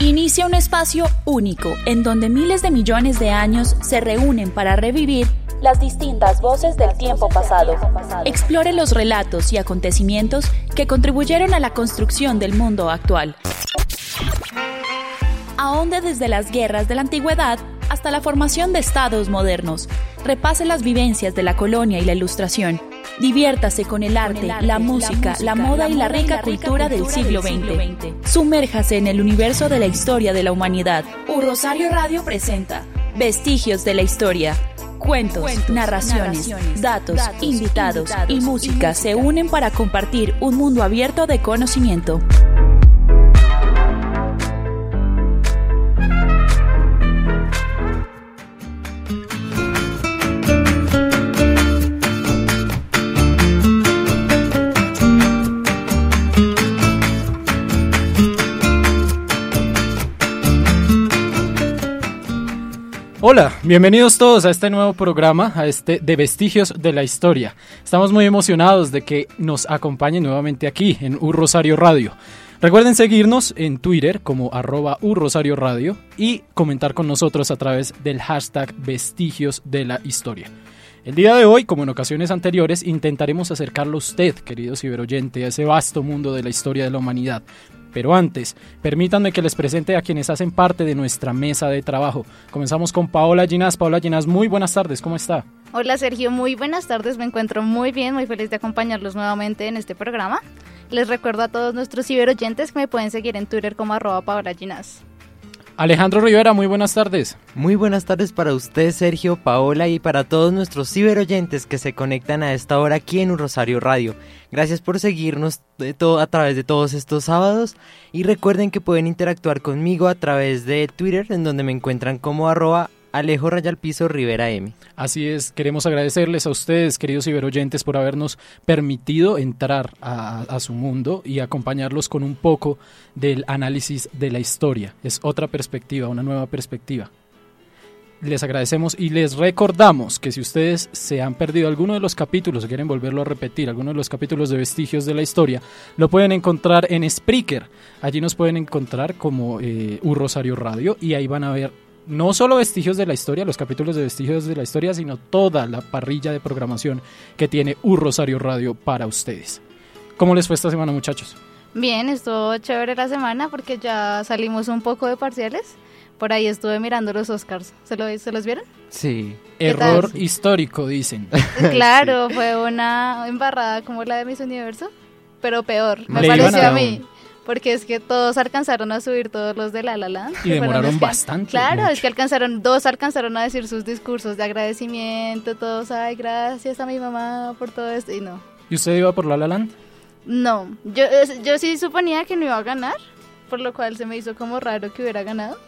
Inicia un espacio único en donde miles de millones de años se reúnen para revivir las distintas voces del tiempo pasado. Explore los relatos y acontecimientos que contribuyeron a la construcción del mundo actual. Ahonde desde las guerras de la antigüedad hasta la formación de estados modernos. Repase las vivencias de la colonia y la ilustración. Diviértase con el arte, la, música, la, moda y la rica cultura del siglo XX. Sumérjase en el universo de la historia de la humanidad. Un Rosario Radio presenta Vestigios de la Historia Cuentos, narraciones, datos, invitados y música se unen para compartir un mundo abierto de conocimiento. Hola, bienvenidos todos a este nuevo programa, a este de Vestigios de la Historia. Estamos muy emocionados de que nos acompañen nuevamente aquí en U Rosario Radio. Recuerden seguirnos en Twitter como arroba Rosario Radio y comentar con nosotros a través del hashtag Vestigios de la Historia. El día de hoy, como en ocasiones anteriores, intentaremos acercarlo a usted, querido ciberoyente, a ese vasto mundo de la historia de la humanidad, pero antes, permítanme que les presente a quienes hacen parte de nuestra mesa de trabajo. Comenzamos con Paola Ginás. Paola Ginás, muy buenas tardes, ¿cómo está? Hola Sergio, muy buenas tardes, me encuentro muy bien, muy feliz de acompañarlos nuevamente en este programa. Les recuerdo a todos nuestros ciberoyentes que me pueden seguir en Twitter como arroba Paola Ginás. Alejandro Rivera, muy buenas tardes. Muy buenas tardes para usted, Sergio, Paola y para todos nuestros ciberoyentes que se conectan a esta hora aquí en un Rosario Radio. Gracias por seguirnos a través de todos estos sábados y recuerden que pueden interactuar conmigo a través de Twitter en donde me encuentran como arroba Alejo Rayal Piso Rivera M. Así es, queremos agradecerles a ustedes, queridos ciberoyentes, por habernos permitido entrar a, su mundo y acompañarlos con un poco del análisis de la historia. Es otra perspectiva, una nueva perspectiva. Les agradecemos y les recordamos que si ustedes se han perdido alguno de los capítulos quieren volverlo a repetir, alguno de los capítulos de vestigios de la historia, lo pueden encontrar en Spreaker. Allí nos pueden encontrar como eh, Un Rosario Radio y ahí van a ver no solo vestigios de la historia, los capítulos de vestigios de la historia, sino toda la parrilla de programación que tiene Un Rosario Radio para ustedes. ¿Cómo les fue esta semana, muchachos? Bien, estuvo chévere la semana porque ya salimos un poco de parciales. Por ahí estuve mirando los Oscars. ¿Se, ¿se los vieron? Sí. Error histórico, dicen. Claro, fue una embarrada como la de Miss Universo, pero peor, me pareció a mí. Porque es que todos alcanzaron a subir todos los de La La Land. Y demoraron bastante. Claro, es que alcanzaron, dos alcanzaron a decir sus discursos de agradecimiento, todos, ay, gracias a mi mamá por todo esto, y no. ¿Y usted iba por La La Land? No, yo, yo sí suponía que no iba a ganar, por lo cual se me hizo como raro que hubiera ganado.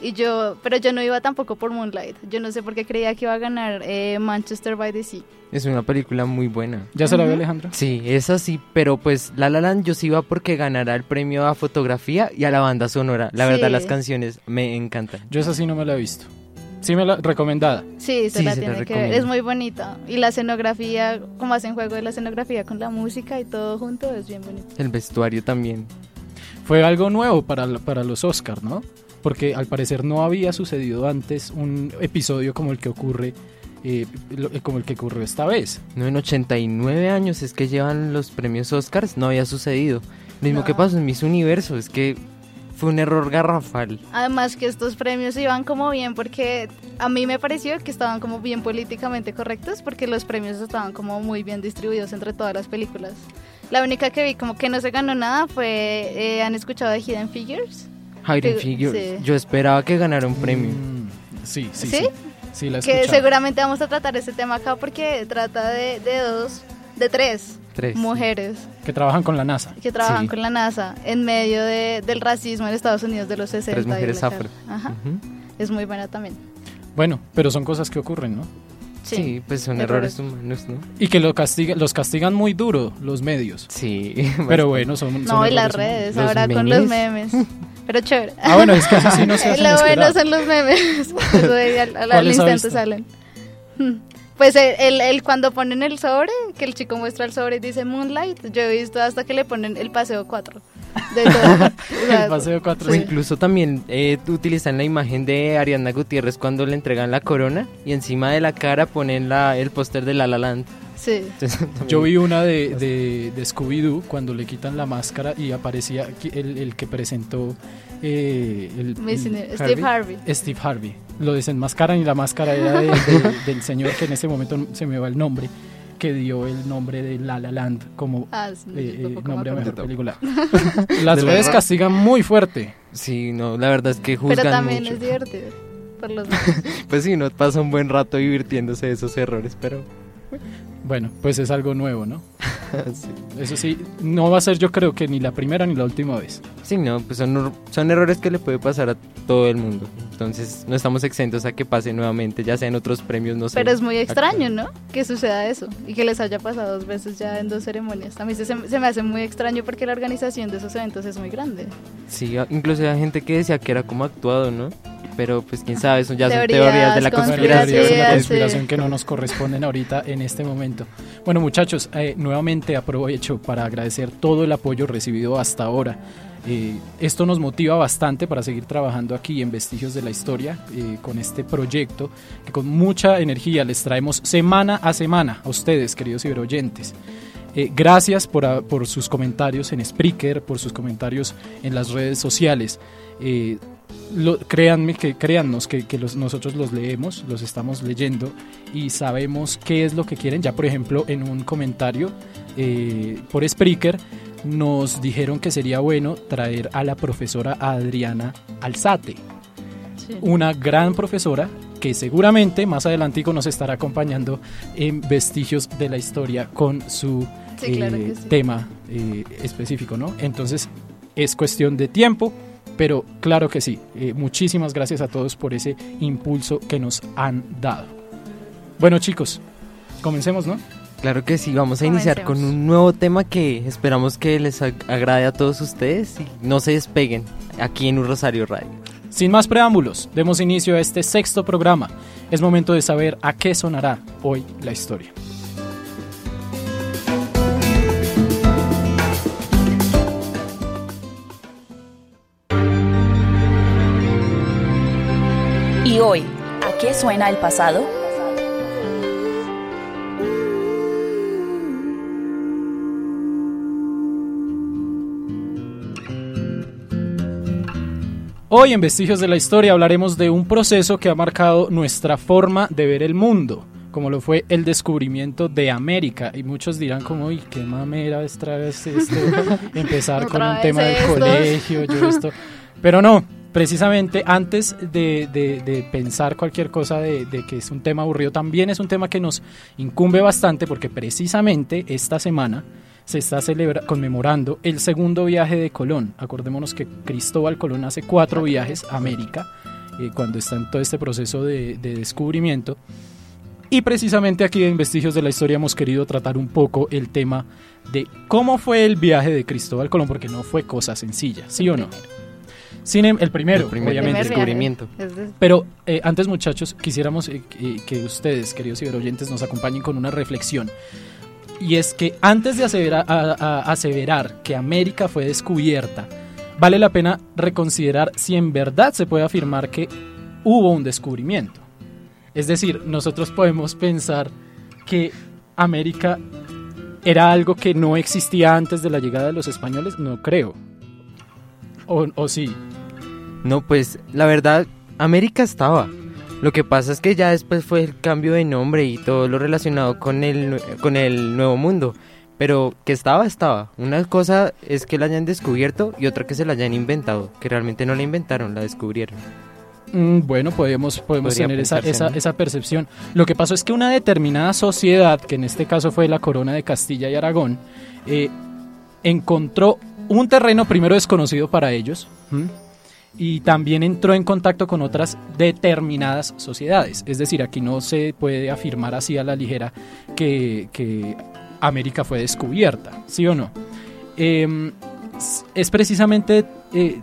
Y yo, pero yo no iba tampoco por Moonlight. Yo no sé por qué creía que iba a ganar eh, Manchester by the Sea. Es una película muy buena. ¿Ya se la ve Alejandro? Sí, es así, pero pues La La Land yo sí iba porque ganará el premio a fotografía y a la banda sonora. La verdad, las canciones me encantan. Yo esa sí no me la he visto. Sí, me la recomendada. Sí, se la tiene que ver. Es muy bonita. Y la escenografía, como hacen juego de la escenografía con la música y todo junto, es bien bonito. El vestuario también. Fue algo nuevo para, para los Oscars, ¿no? Porque al parecer no había sucedido antes un episodio como el que ocurre eh, lo- eh, como el que ocurrió esta vez. No, en 89 años es que llevan los premios Oscars, no había sucedido. Lo mismo No. que pasó en Miss Universo, es que fue un error garrafal. Además que estos premios iban como bien porque a mí me pareció que estaban como bien políticamente correctos porque los premios estaban como muy bien distribuidos entre todas las películas. La única que vi como que no se ganó nada fue, eh, ¿han escuchado de Hidden Figures? Hidden Figures. sí. Yo esperaba que ganara un premio. Mm, sí, sí, ¿Sí? sí. Sí, Que seguramente vamos a tratar ese tema acá porque trata de, de dos, de tres, Tres. mujeres Que trabajan con la NASA. que trabajan Sí. con la NASA en medio de- del racismo en Estados Unidos de los 60. Tres mujeres afro. Ajá. Ujú. Es muy buena también. Bueno, pero son cosas que ocurren, ¿no? Sí. pues son Errores. errores humanos, ¿no? Y que lo castiga, los castigan muy duro los medios. Sí. Pero bueno, son, son No, y las humanos. redes, Los ahora con los memes. Pero chévere. Ah, bueno, es que así sí no se hacen Lo bueno son los memes. Eso de al, al- al ¿Cuáles ha instante salen. Hmm. Pues el, el- el cuando ponen el sobre, que el chico muestra el sobre y dice Moonlight, yo he visto hasta que le ponen el paseo 4. De todo. O sea, El paseo 4. O Sí. incluso también eh, utilizan la imagen de Ariana Gutiérrez cuando le entregan la corona y encima de la cara ponen la, el póster de La La Land. Sí. Entonces, Yo vi una de, de, de Scooby-Doo cuando le quitan la máscara y aparecía el, el que presentó eh, el, Steve Harvey. Steve Harvey. Lo desenmascaran y la máscara era de- de- del señor que en este momento se me va el nombre, que dio el nombre de La La Land como Ah, sí, eh, eh, nombre a mejor película. Las De la redes castigan muy fuerte. Sí, no, la verdad es que juzgan Pero también mucho. es divertido. Por los memes. Pues sí, uno pasa un buen rato divirtiéndose de esos errores, pero... Bueno, pues es algo nuevo, ¿no? sí. Eso sí, no va a ser yo creo que ni la primera ni la última vez. Sí, no, pues son, son errores que le puede pasar a todo el mundo. Entonces no estamos exentos a que pase nuevamente, ya sea en otros premios, no sé. Pero es muy extraño, ¿no? Que suceda eso y que les haya pasado dos veces ya en dos ceremonias. A mí se, se me hace muy extraño porque la organización de esos eventos es muy grande. Sí, incluso hay gente que decía que era como actuado, ¿no? Pero pues quién sabe, eso ya son Teorías teorías de la conspiración. teorías de la sí. conspiración que no nos corresponden ahorita en este momento. Bueno, muchachos, eh, nuevamente aprovecho para agradecer todo el apoyo recibido hasta ahora. Eh, esto nos motiva bastante para seguir trabajando aquí en Vestigios de la Historia eh, con este proyecto que con mucha energía les traemos semana a semana a ustedes, queridos ciberoyentes. Eh, gracias por, a- por sus comentarios en Spreaker, por sus comentarios en las redes sociales. Lo- créanme que créannos que, que los- nosotros los leemos, los estamos leyendo y sabemos qué es lo que quieren. Ya por ejemplo en un comentario eh, por Spreaker nos dijeron que sería bueno traer a la profesora Adriana Alzate, una gran profesora que seguramente más adelantico nos estará acompañando en Vestigios de la Historia con su Sí, eh, sí. tema eh, específico, ¿no? Entonces es cuestión de tiempo, pero claro que sí. Eh, muchísimas gracias a todos por ese impulso que nos han dado. Bueno chicos, comencemos, ¿no? Claro que sí, vamos a iniciar con un nuevo tema que esperamos que les ag- agrade a todos ustedes y no se despeguen aquí en un Rosario Radio. Sin más preámbulos, demos inicio a este sexto programa. Es momento de saber a qué sonará hoy la historia. Suena el pasado? Hoy en Vestigios de la Historia hablaremos de un proceso que ha marcado nuestra forma de ver el mundo, como lo fue el descubrimiento de América. Y muchos dirán como, uy, qué mamera otra vez esto, empezar con un tema del colegio, yo esto. Pero no, precisamente antes de, pensar cualquier cosa de, que es un tema aburrido, también es un tema que nos incumbe bastante porque precisamente esta semana se está celebra conmemorando el segundo viaje de Colón. Acordémonos que Cristóbal Colón hace cuatro viajes a América eh, cuando está en todo este proceso de descubrimiento. Y precisamente aquí en Vestigios de la Historia hemos querido tratar un poco el tema de cómo fue el viaje de Cristóbal Colón, porque no fue cosa sencilla, ¿sí o no? Sin em- el primero, El primer obviamente. Primer descubrimiento. Pero eh, antes, muchachos, quisiéramos eh, que, que ustedes, queridos ciberoyentes, nos acompañen con una reflexión. Y es que antes de asevera- a- a- aseverar que América fue descubierta, vale la pena reconsiderar si en verdad se puede afirmar que hubo un descubrimiento. Es decir, nosotros podemos pensar que América era algo que no existía antes de la llegada de los españoles, no creo. O, o sí. No, pues la verdad, América estaba. Lo que pasa es que ya después fue el cambio de nombre y todo lo relacionado con el, con el Nuevo Mundo. Pero que estaba, estaba. Una cosa es que la hayan descubierto y otra que se la hayan inventado. Que realmente no la inventaron, la descubrieron. Mm, bueno, podemos, podemos Podría tener esa, esa, esa percepción. Lo que pasó es que una determinada sociedad, que en este caso fue la corona de Castilla y Aragón, eh, encontró un terreno primero desconocido para ellos. Y también entró en contacto con otras determinadas sociedades. Es decir, aquí no se puede afirmar así a la ligera que, que América fue descubierta, ¿sí o no? S- es precisamente eh,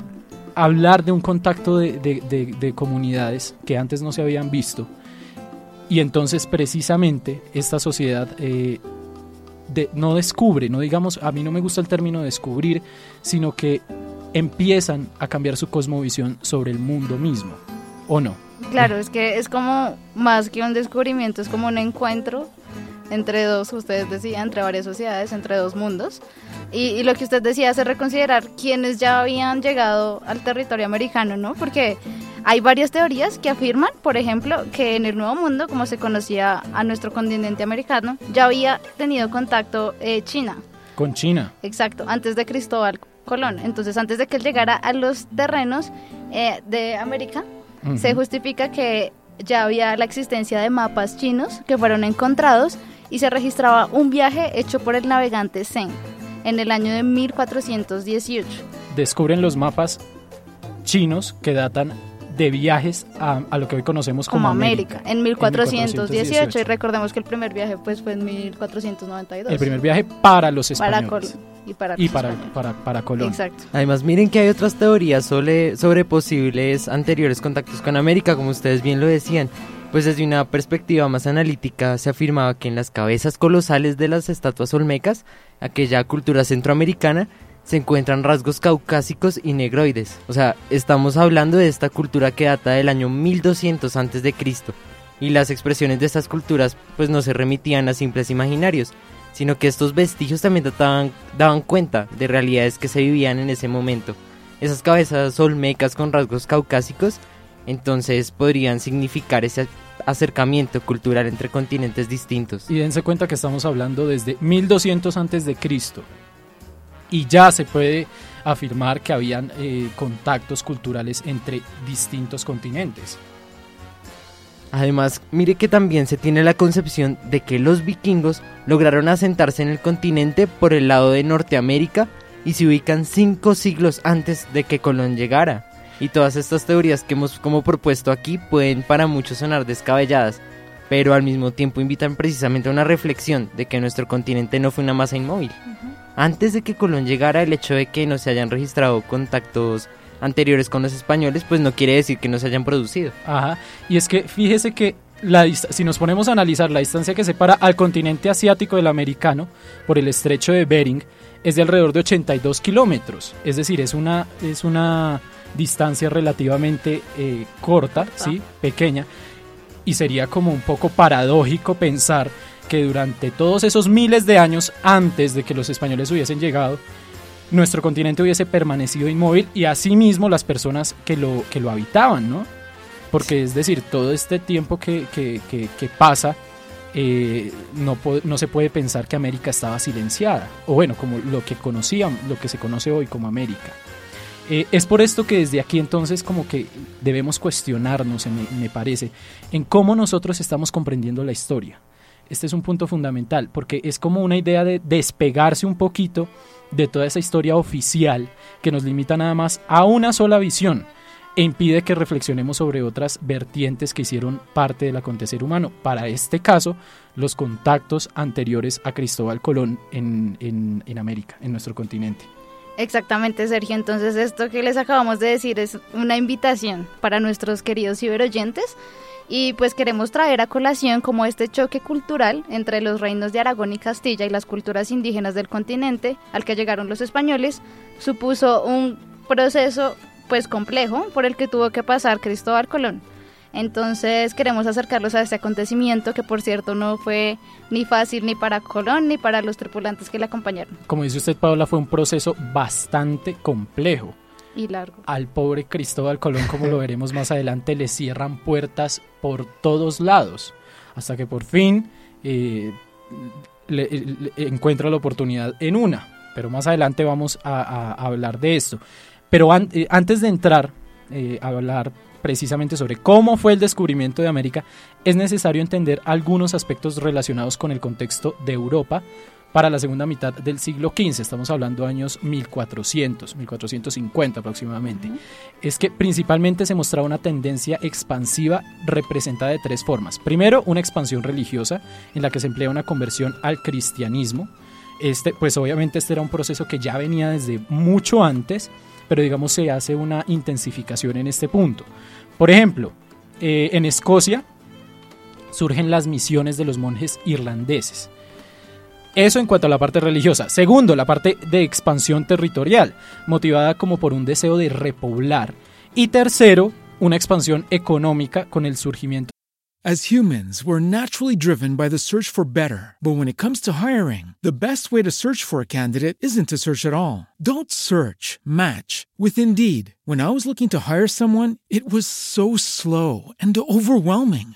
hablar de un contacto de, de- de- de comunidades que antes no se habían visto y entonces precisamente esta sociedad eh, no descubre, no digamos, a mí no me gusta el término descubrir, sino que empiezan a cambiar su cosmovisión sobre el mundo mismo, ¿o no? Claro, es que es como más que un descubrimiento, es como un encuentro entre dos, ustedes decían, entre varias sociedades, entre dos mundos. Y, y lo que usted decía hace reconsiderar quienes ya habían llegado al territorio americano, ¿no? Porque hay varias teorías que afirman, por ejemplo, que en el Nuevo Mundo, como se conocía a nuestro continente americano, ya había tenido contacto eh, China. Con China. Exacto, antes de Cristóbal Colón. Entonces, antes de que él llegara a los terrenos eh, de América, se justifica que ya había la existencia de mapas chinos que fueron encontrados y se registraba un viaje hecho por el navegante Zheng en el año de 1418. Descubren los mapas chinos que datan de viajes a, a lo que hoy conocemos como, como América, en 1418 y 1418. recordemos que el primer viaje pues fue en 1492 El primer viaje para los para españoles. Colón y para, y los para, para, para Colón. exacto Además, miren que hay otras teorías sobre, sobre posibles anteriores contactos con América, como ustedes bien lo decían. Pues desde una perspectiva más analítica se afirmaba que en las cabezas colosales de las estatuas olmecas, aquella cultura centroamericana, se encuentran rasgos caucásicos y negroides. O sea, estamos hablando de esta cultura que data del año 1200 antes de Cristo. Y las expresiones de estas culturas pues no se remitían a simples imaginarios, sino que estos vestigios también daban cuenta de realidades que se vivían en ese momento. Esas cabezas olmecas con rasgos caucásicos, entonces podrían significar ese acercamiento cultural entre continentes distintos. Y dense cuenta que estamos hablando desde 1200 antes de Cristo. Y ya se puede afirmar que habían eh, contactos culturales entre distintos continentes. Además, mire que también se tiene la concepción de que los vikingos lograron asentarse en el continente por el lado de Norteamérica y se ubican cinco siglos antes de que Colón llegara. Y todas estas teorías que hemos como propuesto aquí pueden para muchos sonar descabelladas, pero al mismo tiempo invitan precisamente a una reflexión de que nuestro continente no fue una masa inmóvil. Antes de que Colón llegara, el hecho de que no se hayan registrado contactos anteriores con los españoles, pues no quiere decir que no se hayan producido. Ajá. Y es que fíjese que la si nos ponemos a analizar la distancia que separa al continente asiático del americano por el estrecho de Bering, es de alrededor de 82 kilómetros. Es decir, es una, es una distancia relativamente eh, corta, ¿sí? pequeña. Y sería como un poco paradójico pensar que durante todos esos miles de años antes de que los españoles hubiesen llegado, nuestro continente hubiese permanecido inmóvil y asimismo las personas que lo, que lo habitaban, ¿no? Porque es decir, todo este tiempo que, que- que- que pasa, eh, no, no se puede pensar que América estaba silenciada, o bueno, como lo que conocían, lo que se conoce hoy como América. Eh, es por esto que desde aquí entonces como que debemos cuestionarnos, me, me parece, en cómo nosotros estamos comprendiendo la historia. Este es un punto fundamental, porque es como una idea de despegarse un poquito de toda esa historia oficial que nos limita nada más a una sola visión e impide que reflexionemos sobre otras vertientes que hicieron parte del acontecer humano. Para este caso, los contactos anteriores a Cristóbal Colón en, en- en América, en nuestro continente. Exactamente, Sergio. Entonces, esto que les acabamos de decir es una invitación para nuestros queridos ciberoyentes. Y pues queremos traer a colación como este choque cultural entre los reinos de Aragón y Castilla y las culturas indígenas del continente al que llegaron los españoles supuso un proceso pues complejo por el que tuvo que pasar Cristóbal Colón. Entonces queremos acercarlos a este acontecimiento que por cierto no fue ni fácil ni para Colón ni para los tripulantes que le acompañaron. Como dice usted, Paola, fue un proceso bastante complejo. Al pobre Cristóbal Colón, como lo veremos más adelante, le cierran puertas por todos lados, hasta que por fin eh, le- encuentra la oportunidad en una. Pero más adelante vamos a, hablar de esto. Pero eh, antes de entrar eh, a hablar precisamente sobre cómo fue el descubrimiento de América, es necesario entender algunos aspectos relacionados con el contexto de Europa para la segunda mitad del siglo XV. Estamos hablando años 1400, 1450 aproximadamente. Es que principalmente se mostraba una tendencia expansiva representada de tres formas. Primero, una expansión religiosa en la que se emplea una conversión al cristianismo. Este, pues obviamente este era un proceso que ya venía desde mucho antes, pero digamos se hace una intensificación en este punto. Por ejemplo, eh, en Escocia surgen las misiones de los monjes irlandeses. Eso en cuanto a la parte religiosa. Segundo, la parte de expansión territorial, motivada como por un deseo de repoblar. Y tercero, una expansión económica con el surgimiento As humans, we're naturally driven by the search for better. But when it comes to hiring, the best way to search for a candidate isn't to search at all. Don't search, match with Indeed. When I was looking to hire someone, it was so slow and overwhelming.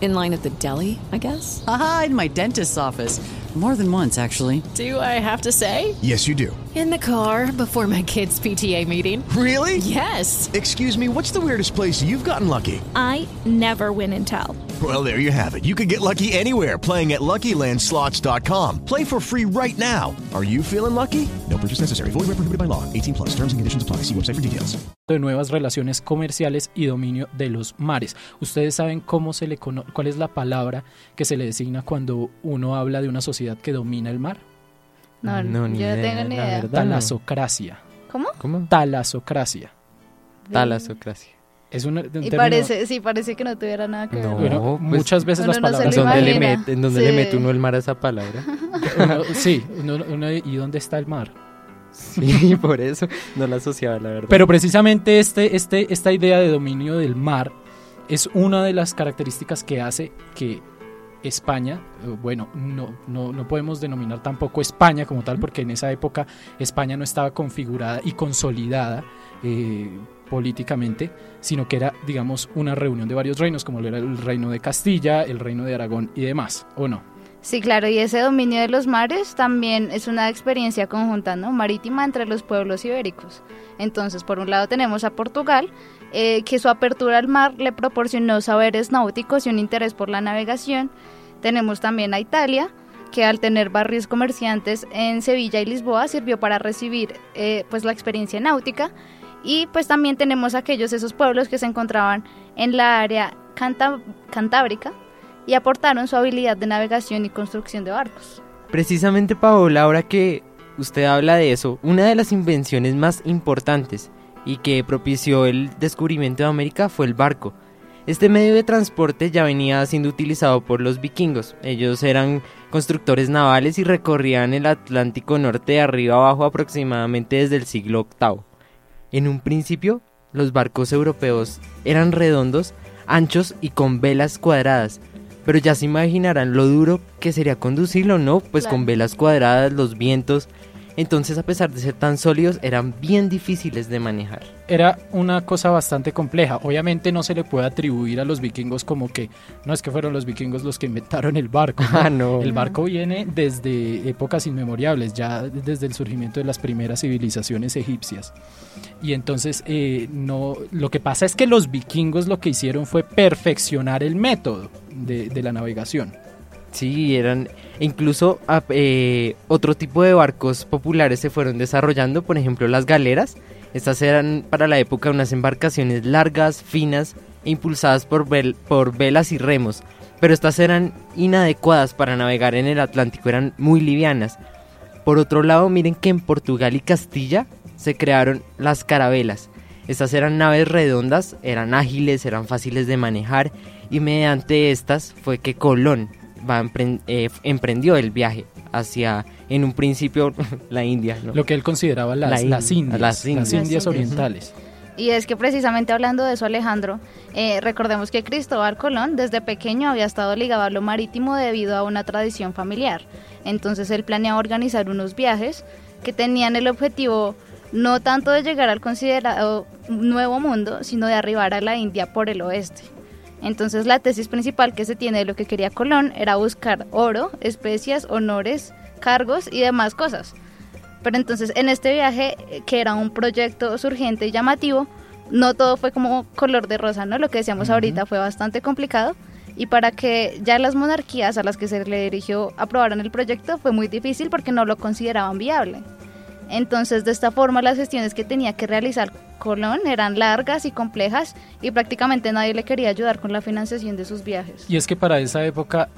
In line at the deli, I guess? Aha, in my dentist's office. More than once, actually. Do I have to say? Yes, you do. In the car before my kids' PTA meeting. Really? Yes. Excuse me, what's the weirdest place you've gotten lucky? I never win and tell. Well, there you have it. You can get lucky anywhere playing at LuckyLandSlots.com. Play for free right now. Are you feeling lucky? No purchase necessary. Void where prohibited by law. 18 plus. Terms and conditions apply. See website for details. de nuevas relaciones comerciales y dominio de los mares. Ustedes saben cómo se le cono- cuál es la palabra que se le designa cuando uno habla de una sociedad que domina el mar. No, No, ni yo no idea, tengo ni la idea. verdad. no. Talasocracia. ¿Cómo? ¿Cómo? Talasocracia. Talasocracia. Es un, un Y término- parece, sí, parece que no tuviera nada que ver. No. bueno, pues, muchas veces las no palabras ¿En dónde, le en dónde le mete uno el mar a esa palabra? uno- sí, uno- uno- ¿y dónde está el mar? Sí, por eso no la asociaba, la verdad. Pero precisamente este, este, esta idea de dominio del mar es una de las características que hace que España, eh, bueno, no, no, no podemos denominar tampoco España como tal, porque en esa época España no estaba configurada y consolidada eh, políticamente, sino que era, digamos, una reunión de varios reinos, como lo era el reino de Castilla, el reino de Aragón y demás, ¿o no? Sí, claro, y ese dominio de los mares también es una experiencia conjunta, ¿no? Marítima entre los pueblos ibéricos. Entonces, por un lado tenemos a Portugal, eh, que su apertura al mar le proporcionó saberes náuticos y un interés por la navegación. Tenemos también a Italia, que al tener barrios comerciantes en Sevilla y Lisboa sirvió para recibir eh, pues la experiencia náutica. Y pues también tenemos aquellos esos pueblos que se encontraban en la área cantábrica y aportaron su habilidad de navegación y construcción de barcos. Precisamente, Paola, ahora que usted habla de eso, una de las invenciones más importantes y que propició el descubrimiento de América fue el barco. Este medio de transporte ya venía siendo utilizado por los vikingos. Ellos eran constructores navales y recorrían el Atlántico Norte de arriba abajo aproximadamente desde el siglo VIII. En un principio, los barcos europeos eran redondos, anchos y con velas cuadradas, pero ya se imaginarán lo duro que sería conducirlo, ¿no? Pues con velas cuadradas, los vientos. Entonces a pesar de ser tan sólidos eran bien difíciles de manejar. Era una cosa bastante compleja. Obviamente no se le puede atribuir a los vikingos como que no es que fueron los vikingos los que inventaron el barco. ¿no? Ah, no. El barco viene desde épocas inmemoriales, ya desde el surgimiento de las primeras civilizaciones egipcias. Y entonces eh, no, lo que pasa es que los vikingos lo que hicieron fue perfeccionar el método de, de la navegación. Sí, eran incluso eh, otro tipo de barcos populares se fueron desarrollando, por ejemplo las galeras. Estas eran para la época unas embarcaciones largas, finas e impulsadas por, por velas y remos, pero estas eran inadecuadas para navegar en el Atlántico, eran muy livianas. Por otro lado, miren que en Portugal y Castilla se crearon las carabelas. Estas eran naves redondas, eran ágiles, eran fáciles de manejar y mediante estas fue que Colón va eh, emprendió el viaje hacia, en un principio, la India. ¿no? Lo que él consideraba las, La las India, Indias, las Indias. las Indias Las Indias. orientales. Y es que precisamente hablando de eso, Alejandro, eh, recordemos que Cristóbal Colón desde pequeño había estado ligado a lo marítimo debido a una tradición familiar. Entonces él planeaba organizar unos viajes que tenían el objetivo no tanto de llegar al considerado nuevo mundo, sino de arribar a la India por el oeste. Entonces la tesis principal que se tiene de lo que quería Colón era buscar oro, especias, honores, cargos y demás cosas. Pero entonces en este viaje, eh, que era un proyecto surgente y llamativo, no todo fue como color de rosa, ¿no? Lo que decíamos ahorita fue bastante complicado. Y para que ya las monarquías a las que se le dirigió aprobaran el proyecto fue muy difícil porque no lo consideraban viable. Entonces, de esta forma, las gestiones que tenía que realizar Colón eran largas y complejas y prácticamente nadie le quería ayudar con la financiación de sus viajes. Y es que para esa época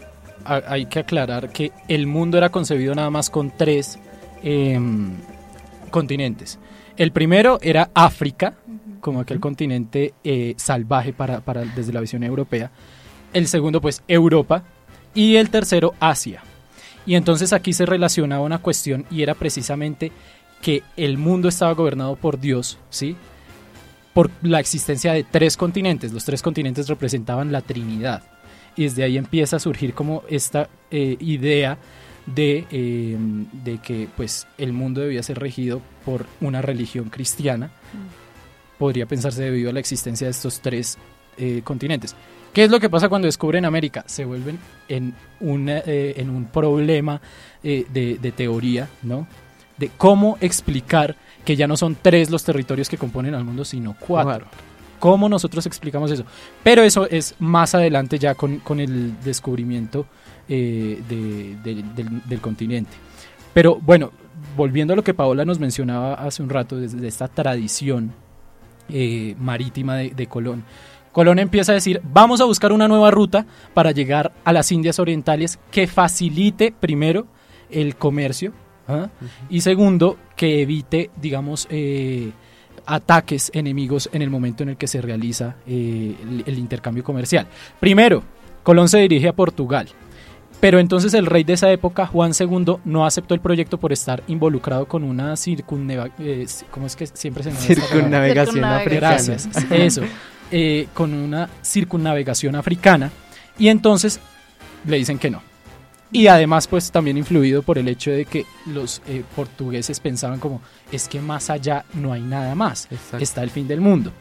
ha- hay que aclarar que el mundo era concebido nada más con tres em, continentes. El primero era África, como aquel continente eh, salvaje para, para- desde la visión europea. El segundo, pues, Europa. Y el tercero, Asia. Y entonces aquí se relacionaba una cuestión y era precisamente que el mundo estaba gobernado por Dios, ¿sí? Por la existencia de tres continentes. Los tres continentes representaban la Trinidad. Y desde ahí empieza a surgir como esta eh, idea de, eh, de que pues el mundo debía ser regido por una religión cristiana. Podría pensarse debido a la existencia de estos tres eh, continentes. ¿Qué es lo que pasa cuando descubren América? Se vuelven en, una, eh, en un problema eh, de, de teoría, ¿no? De cómo explicar que ya no son tres los territorios que componen al mundo, sino cuatro. ¿Cómo nosotros explicamos eso? Pero eso es más adelante ya con, con el descubrimiento eh, de- de- del, del continente. Pero bueno, volviendo a lo que Paola nos mencionaba hace un rato, desde esta tradición eh, marítima de, de Colón. Colón empieza a decir, vamos a buscar una nueva ruta para llegar a las Indias Orientales que facilite primero el comercio ¿ah? y segundo, que evite, digamos, eh, ataques enemigos en el momento en el que se realiza eh, el, el intercambio comercial. Primero, Colón se dirige a Portugal. Pero entonces el rey de esa época, Juan II, no aceptó el proyecto por estar involucrado con una circunneva... eh, ¿Cómo es que siempre se llama? Circunnavegación Circunnavegación. africana. Gracias, eso. eh, con una circunnavegación africana. Y entonces le dicen que no. Y además, pues también influido por el hecho de que los eh, portugueses pensaban como, es que más allá no hay nada más, Exacto. está el fin del mundo.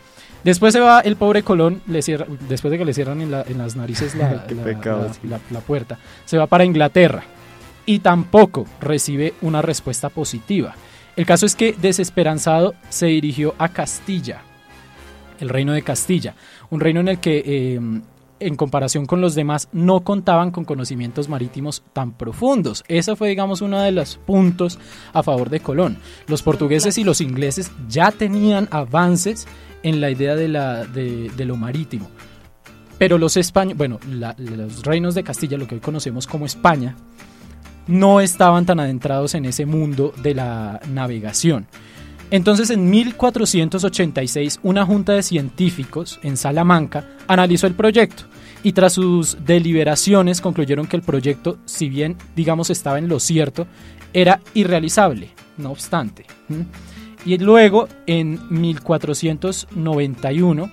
Después se va el pobre Colón, le cierra, después de que le cierran en, la- en las narices la, la- pecado, la- sí. la- la puerta, se va para Inglaterra y tampoco recibe una respuesta positiva. El caso es que desesperanzado se dirigió a Castilla, el reino de Castilla, un reino en el que eh, en comparación con los demás no contaban con conocimientos marítimos tan profundos. Eso fue, digamos, uno de los puntos a favor de Colón. Los portugueses y los ingleses ya tenían avances en la idea de, la, de, de lo marítimo. Pero los españoles, bueno, la- los reinos de Castilla, lo que hoy conocemos como España, no estaban tan adentrados en ese mundo de la navegación. Entonces, en 1486, una junta de científicos en Salamanca analizó el proyecto y tras sus deliberaciones concluyeron que el proyecto, si bien, digamos, estaba en lo cierto, era irrealizable, no obstante. Y luego, en 1491,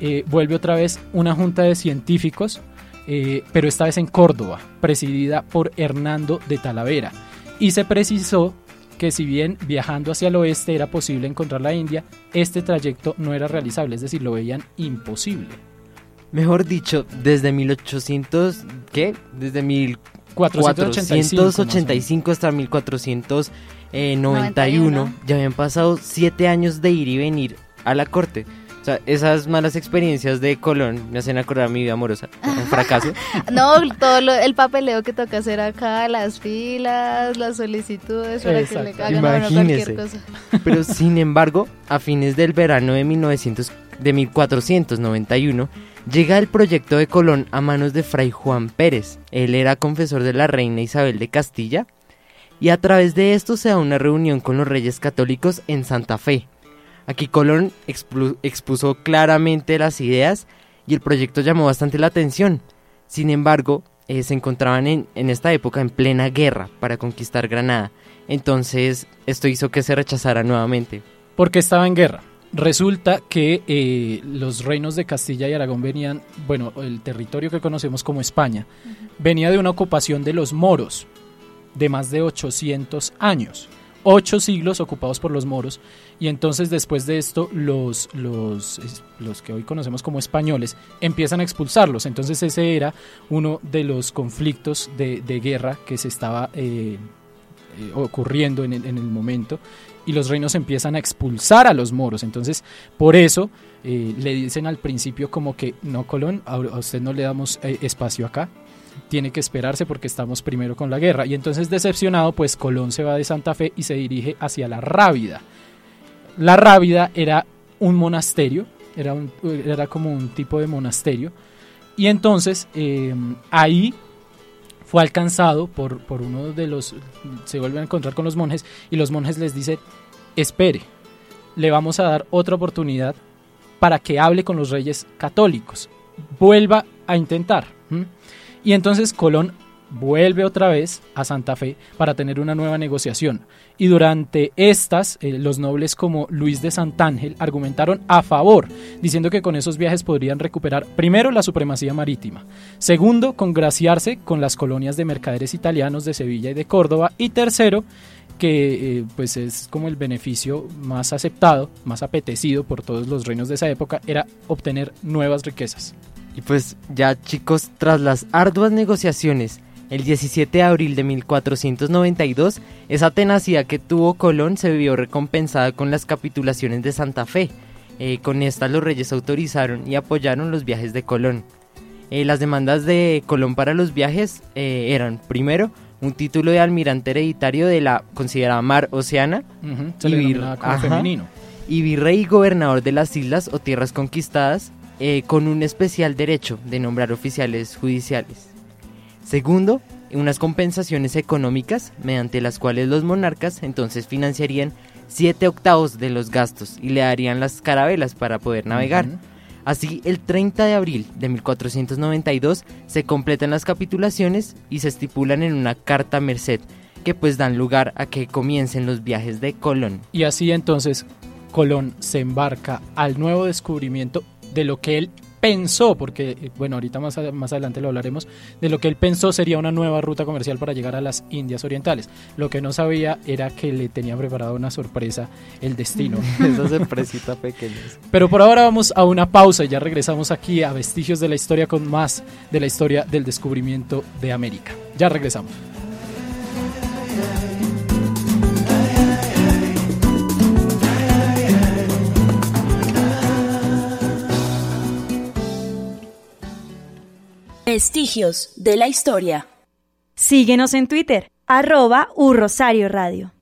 eh, vuelve otra vez una junta de científicos, eh, pero esta vez en Córdoba, presidida por Hernando de Talavera. Y se precisó que si bien viajando hacia el oeste era posible encontrar la India, este trayecto no era realizable, es decir, lo veían imposible. Mejor dicho, desde 1800, ¿qué? Desde 1485 hasta 1491 ya habían pasado siete años de ir y venir a la corte. Sea, esas malas experiencias de Colón me hacen acordar mi vida amorosa. Un fracaso. no, todo lo- el papeleo que toca hacer acá, las filas, las solicitudes para que le hagan a uno cualquier cosa. Pero sin embargo, a fines del verano de, 1900, de 1491, llega el proyecto de Colón a manos de Fray Juan Pérez. Él era confesor de la reina Isabel de Castilla y a través de esto se da una reunión con los reyes católicos en Santa Fe. Aquí Colón expuso claramente las ideas y el proyecto llamó bastante la atención. Sin embargo, eh, se encontraban en, en esta época en plena guerra para conquistar Granada. Entonces, esto hizo que se rechazara nuevamente. Porque estaba en guerra. Resulta que eh, los reinos de Castilla y Aragón venían, bueno, el territorio que conocemos como España, venía de una ocupación de los moros de más de 800 años. Ocho siglos ocupados por los moros. Y entonces después de esto, los, los, los que hoy conocemos como españoles empiezan a expulsarlos. Entonces ese era uno de los conflictos de, guerra que se estaba eh, eh, ocurriendo en el, en el momento y los reinos empiezan a expulsar a los moros. Entonces, por eso eh, le dicen al principio como que no, Colón, a usted no le damos eh, espacio acá, tiene que esperarse porque estamos primero con la guerra. Y entonces, decepcionado, pues Colón se va de Santa Fe y se dirige hacia la Rábida. La Rábida era un monasterio, era, un, era como un tipo de monasterio. Y entonces, eh, ahí fue alcanzado por, por uno de los, se vuelven a encontrar con los monjes y los monjes les dicen, espere, le vamos a dar otra oportunidad para que hable con los reyes católicos, vuelva a intentar. Y entonces Colón vuelve otra vez a Santa Fe para tener una nueva negociación. Y durante estas, eh, los nobles como Luis de Santángel argumentaron a favor, diciendo que con esos viajes podrían recuperar primero la supremacía marítima, segundo, congraciarse con las colonias de mercaderes italianos de Sevilla y de Córdoba, y tercero, que eh, pues es como el beneficio más aceptado, más apetecido por todos los reinos de esa época, era obtener nuevas riquezas. Y pues ya chicos, tras las arduas negociaciones, el 17 de abril de 1492, esa tenacidad que tuvo Colón se vio recompensada con las capitulaciones de Santa Fe. Eh, con estas los reyes autorizaron y apoyaron los viajes de Colón. Eh, las demandas de Colón para los viajes eh, eran, primero, un título de almirante hereditario de la considerada Mar Oceana, Y vir- ajá. y virrey y gobernador de las islas o tierras conquistadas, eh, con un especial derecho de nombrar oficiales judiciales. Segundo, unas compensaciones económicas mediante las cuales los monarcas entonces financiarían siete octavos de los gastos y le darían las carabelas para poder navegar. Así, el 30 de abril de 1492 se completan las capitulaciones y se estipulan en una carta merced que pues dan lugar a que comiencen los viajes de Colón. Y así entonces Colón se embarca al nuevo descubrimiento de lo que él pensó, porque bueno, ahorita más, a- más adelante lo hablaremos, de lo que él pensó sería una nueva ruta comercial para llegar a las Indias Orientales. Lo que no sabía era que le tenía preparado una sorpresa el destino. Esa sorpresita pequeña. Pero por ahora vamos a una pausa y ya regresamos aquí a Vestigios de la Historia con más de la historia del descubrimiento de América. Ya regresamos. Vestigios de la Historia. Síguenos en Twitter, arroba Urrosario Radio.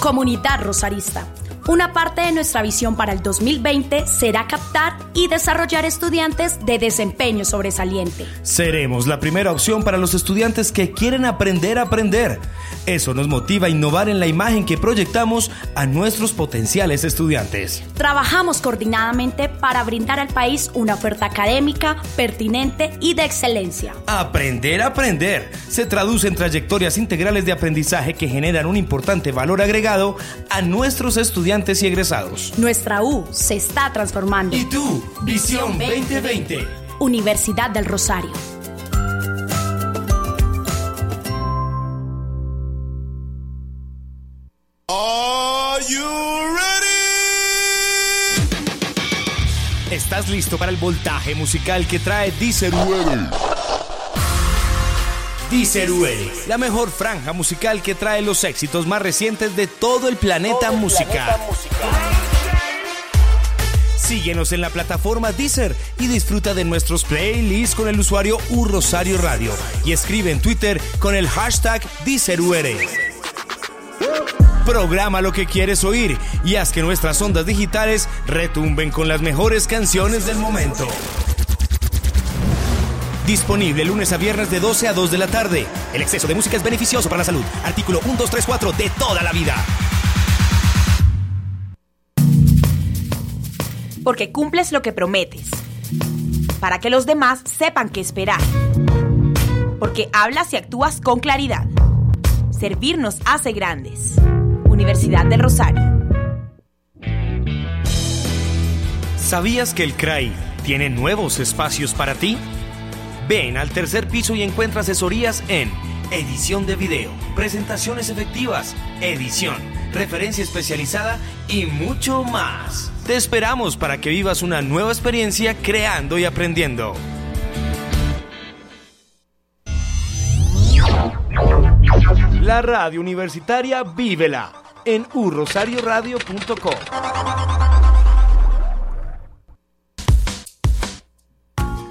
Comunidad Rosarista. Una parte de nuestra visión para el 2020 será captar y desarrollar estudiantes de desempeño sobresaliente. Seremos la primera opción para los estudiantes que quieren aprender a aprender. Eso nos motiva a innovar en la imagen que proyectamos a nuestros potenciales estudiantes. Trabajamos coordinadamente para brindar al país una oferta académica, pertinente y de excelencia. Aprender a aprender se traduce en trayectorias integrales de aprendizaje que generan un importante valor agregado a nuestros estudiantes y egresados. Nuestra U se está transformando. ¿Y tú? Visión 2020. Universidad del Rosario. Are you ready? ¿Estás listo para el voltaje musical que trae Deezer Deezer la mejor franja musical que trae los éxitos más recientes de todo el planeta todo. Planeta musical. Síguenos en la plataforma Deezer y disfruta de nuestros playlists con el usuario U Rosario Radio y escribe en Twitter con el hashtag DeezerUR. Programa lo que quieres oír y haz que nuestras ondas digitales retumben con las mejores canciones del momento. Disponible lunes a viernes de 12 a 2 de la tarde. El exceso de música es beneficioso para la salud. Artículo 1234 de toda la vida. Porque cumples lo que prometes. Para que los demás sepan qué esperar. Porque hablas y actúas con claridad. Servir nos hace grandes. Universidad del Rosario. ¿Sabías que el CRAI tiene nuevos espacios para ti? Ven al tercer piso y encuentra asesorías en edición de video, presentaciones efectivas, edición, referencia especializada y mucho más. Te esperamos para que vivas una nueva experiencia creando y aprendiendo. La radio universitaria vívela en urrosarioradio.com.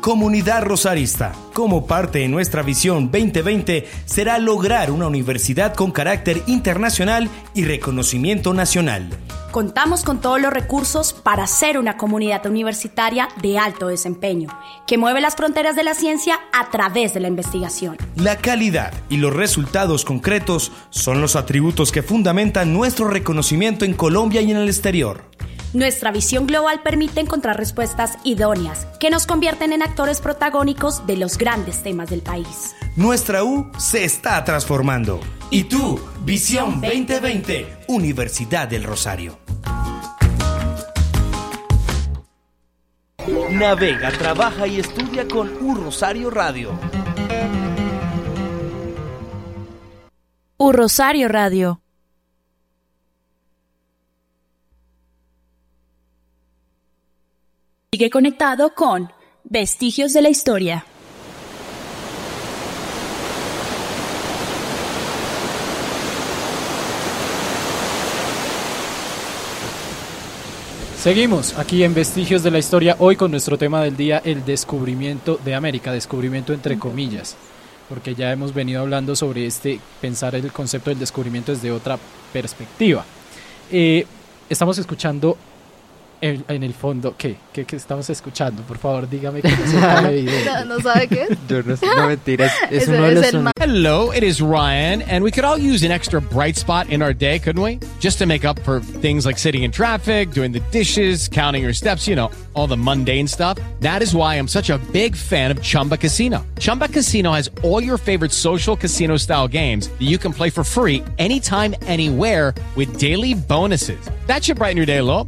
Comunidad Rosarista, como parte de nuestra visión 2020, será lograr una universidad con carácter internacional y reconocimiento nacional. Contamos con todos los recursos para ser una comunidad universitaria de alto desempeño, que mueve las fronteras de la ciencia a través de la investigación. La calidad y los resultados concretos son los atributos que fundamentan nuestro reconocimiento en Colombia y en el exterior. Nuestra visión global permite encontrar respuestas idóneas que nos convierten en actores protagónicos de los grandes temas del país. Nuestra U se está transformando. ¿Y tú? Visión 2020, Universidad del Rosario. Navega, trabaja y estudia con U Rosario Radio. U Rosario Radio. Sigue conectado con Vestigios de la Historia. Seguimos aquí en Vestigios de la Historia, hoy con nuestro tema del día, el descubrimiento de América, descubrimiento entre comillas, porque ya hemos venido hablando sobre este, pensar el concepto del descubrimiento desde otra perspectiva. Eh, estamos escuchando en, en el fondo, ¿qué? ¿qué? ¿Qué estamos escuchando? Por favor, dígame que no sea evidente. No, no sabe qué es. Yo no no mentira, es, es Ese uno de los sonidos. Hello, it is Ryan, and we could all use an extra bright spot in our day, couldn't we? Just to make up for things like sitting in traffic, doing the dishes, counting your steps, you know, all the mundane stuff. That is why I'm such a big fan of Chumba Casino. Chumba Casino has all your favorite social casino style games that you can play for free anytime, anywhere with daily bonuses. That should brighten your day a little.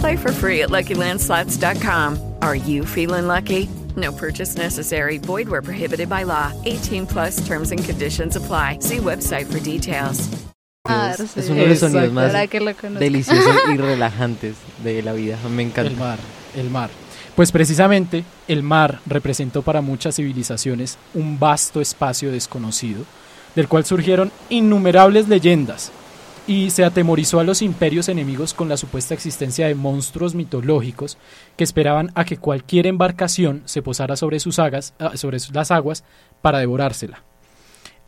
Play for free at LuckyLandSlots.com. Are you feeling lucky? No purchase necessary. Void where prohibited by law. 18 plus terms and conditions apply. See website for details. Ah, Es, sí. es uno de los sonidos más deliciosos y relajantes de la vida. Me encanta. El mar, el mar. Pues precisamente el mar representó para muchas civilizaciones un vasto espacio desconocido, del cual surgieron innumerables leyendas, y se atemorizó a los imperios enemigos con la supuesta existencia de monstruos mitológicos que esperaban a que cualquier embarcación se posara sobre sus agas, ah, sobre las aguas para devorársela.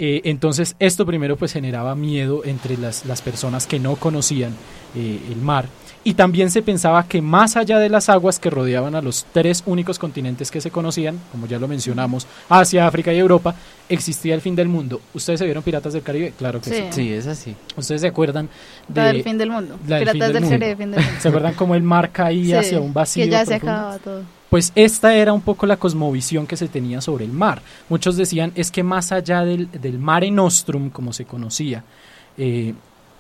Eh, entonces esto primero pues generaba miedo entre las, las personas que no conocían eh, el mar y también se pensaba que más allá de las aguas que rodeaban a los tres únicos continentes que se conocían, como ya lo mencionamos, Asia, África y Europa, existía el fin del mundo. ¿Ustedes se vieron Piratas del Caribe? Claro que sí. Sí. Sí, es así. ¿Ustedes se acuerdan La del fin del mundo. la del fin Piratas del mundo? Caribe, fin del mundo. ¿Se acuerdan cómo el mar caía Sí, hacia un vacío? Que ya se acababa todo. Pues esta era un poco la cosmovisión que se tenía sobre el mar. Muchos decían es que más allá del, del mare nostrum, como se conocía, eh,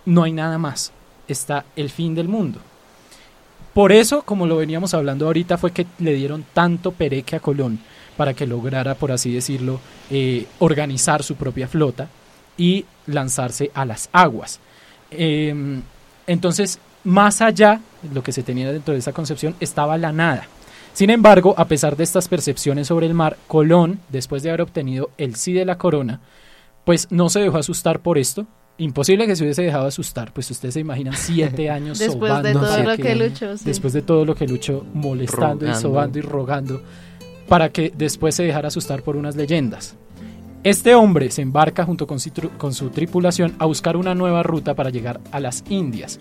no hay nada más. Está el fin del mundo. Por eso, como lo veníamos hablando ahorita, fue que le dieron tanto pereque a Colón para que lograra, por así decirlo, eh, organizar su propia flota y lanzarse a las aguas. Em, entonces, más allá, lo que se tenía dentro de esa concepción, estaba la nada. Sin embargo, a pesar de estas percepciones sobre el mar, Colón, después de haber obtenido el sí de la corona, pues no se dejó asustar por esto. Imposible que se hubiese dejado asustar, pues ustedes se imaginan siete años Después de sobando, todo lo que- que luchó, sí. Después de todo lo que luchó, molestando y sobando y rogando, para que después se dejara asustar por unas leyendas. Este hombre se embarca junto con con su tripulación a buscar una nueva ruta para llegar a las Indias.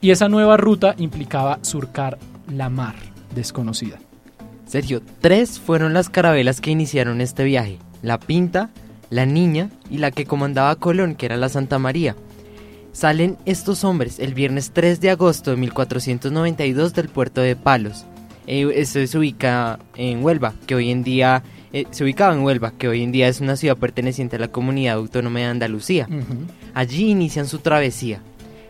Y esa nueva ruta implicaba surcar la mar desconocida. Sergio, tres fueron las carabelas que iniciaron este viaje. La Pinta, la Niña y la que comandaba Colón, que era la Santa María. Salen estos hombres el viernes 3 de agosto de 1492 del puerto de Palos. Eh, esto se ubica en Huelva, que hoy en día eh, se ubicaba en Huelva, que hoy en día es una ciudad perteneciente a la comunidad autónoma de Andalucía. Allí inician su travesía.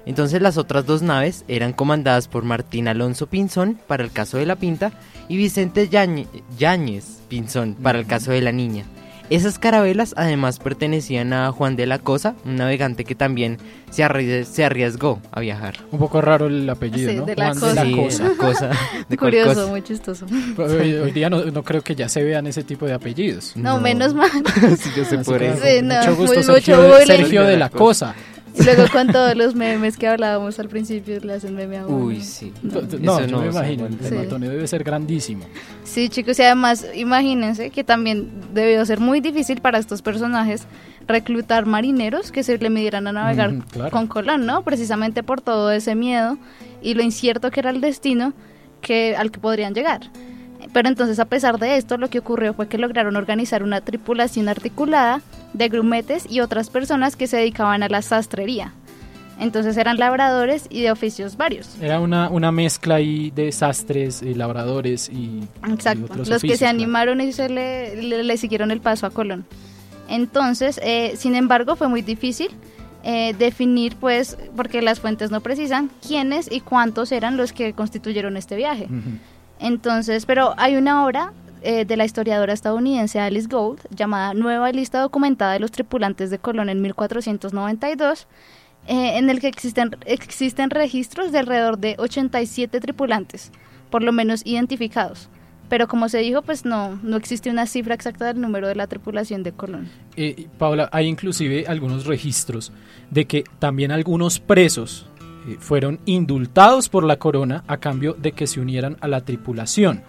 Entonces las otras dos naves eran comandadas por Martín Alonso Pinzón para el caso de la Pinta y Vicente Yañe- Yáñez Pinzón para el caso de la Niña. Esas carabelas además pertenecían a Juan de la Cosa, un navegante que también se, arrie- se arriesgó a viajar. Un poco raro el apellido, Sí, ¿no? de la Juan cosa. de la Cosa. la cosa. ¿De cuál Curioso, cosa? muy chistoso. Hoy, hoy día no, no creo que ya se vean ese tipo de apellidos. No, menos mal. Sí, yo sé por eso. Sí, no, mucho gusto, muy- Sergio, mucho de- bullying. Sergio de la Cosa. Y luego con todos los memes que hablábamos al principio le hacen meme a uno. Uy, sí. No, Eso yo no, me imagino, el Sí. matoneo debe ser grandísimo. Sí, chicos, y además imagínense que también debió ser muy difícil para estos personajes reclutar marineros que se le midieran a navegar Ujú, claro. con Colón, ¿no? Precisamente por todo ese miedo y lo incierto que era el destino que al que podrían llegar. Pero entonces, a pesar de esto, lo que ocurrió fue que lograron organizar una tripulación articulada de grumetes y otras personas que se dedicaban a la sastrería. Entonces eran labradores y de oficios varios. Era una, una mezcla ahí de sastres, eh, labradores y, y Exacto, otros los que se claro. animaron y se le, le- le siguieron el paso a Colón. Entonces, eh, sin embargo, fue muy difícil eh, definir, pues, porque las fuentes no precisan quiénes y cuántos eran los que constituyeron este viaje. Ujú. Entonces, pero hay una obra eh, de la historiadora estadounidense Alice Gold llamada Nueva lista documentada de los tripulantes de Colón en 1492, eh, en el que existen, existen registros de alrededor de 87 tripulantes, por lo menos identificados. Pero como se dijo, pues no, no existe una cifra exacta del número de la tripulación de Colón. Eh, Paula, hay inclusive algunos registros de que también algunos presos fueron indultados por la corona a cambio de que se unieran a la tripulación.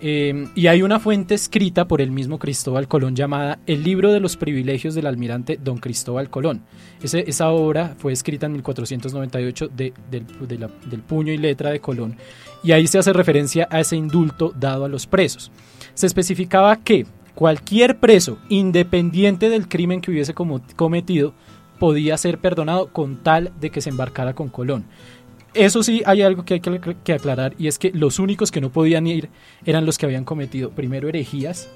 Eh, y hay una fuente escrita por el mismo Cristóbal Colón llamada El libro de los privilegios del almirante Don Cristóbal Colón. Esa obra fue escrita en 1498 de- del, puño y letra de Colón y ahí se hace referencia a ese indulto dado a los presos. Se especificaba que cualquier preso, independiente del crimen que hubiese cometido, podía ser perdonado con tal de que se embarcara con Colón. Eso sí, hay algo que hay que, aclarar y es que los únicos que no podían ir eran los que habían cometido primero herejías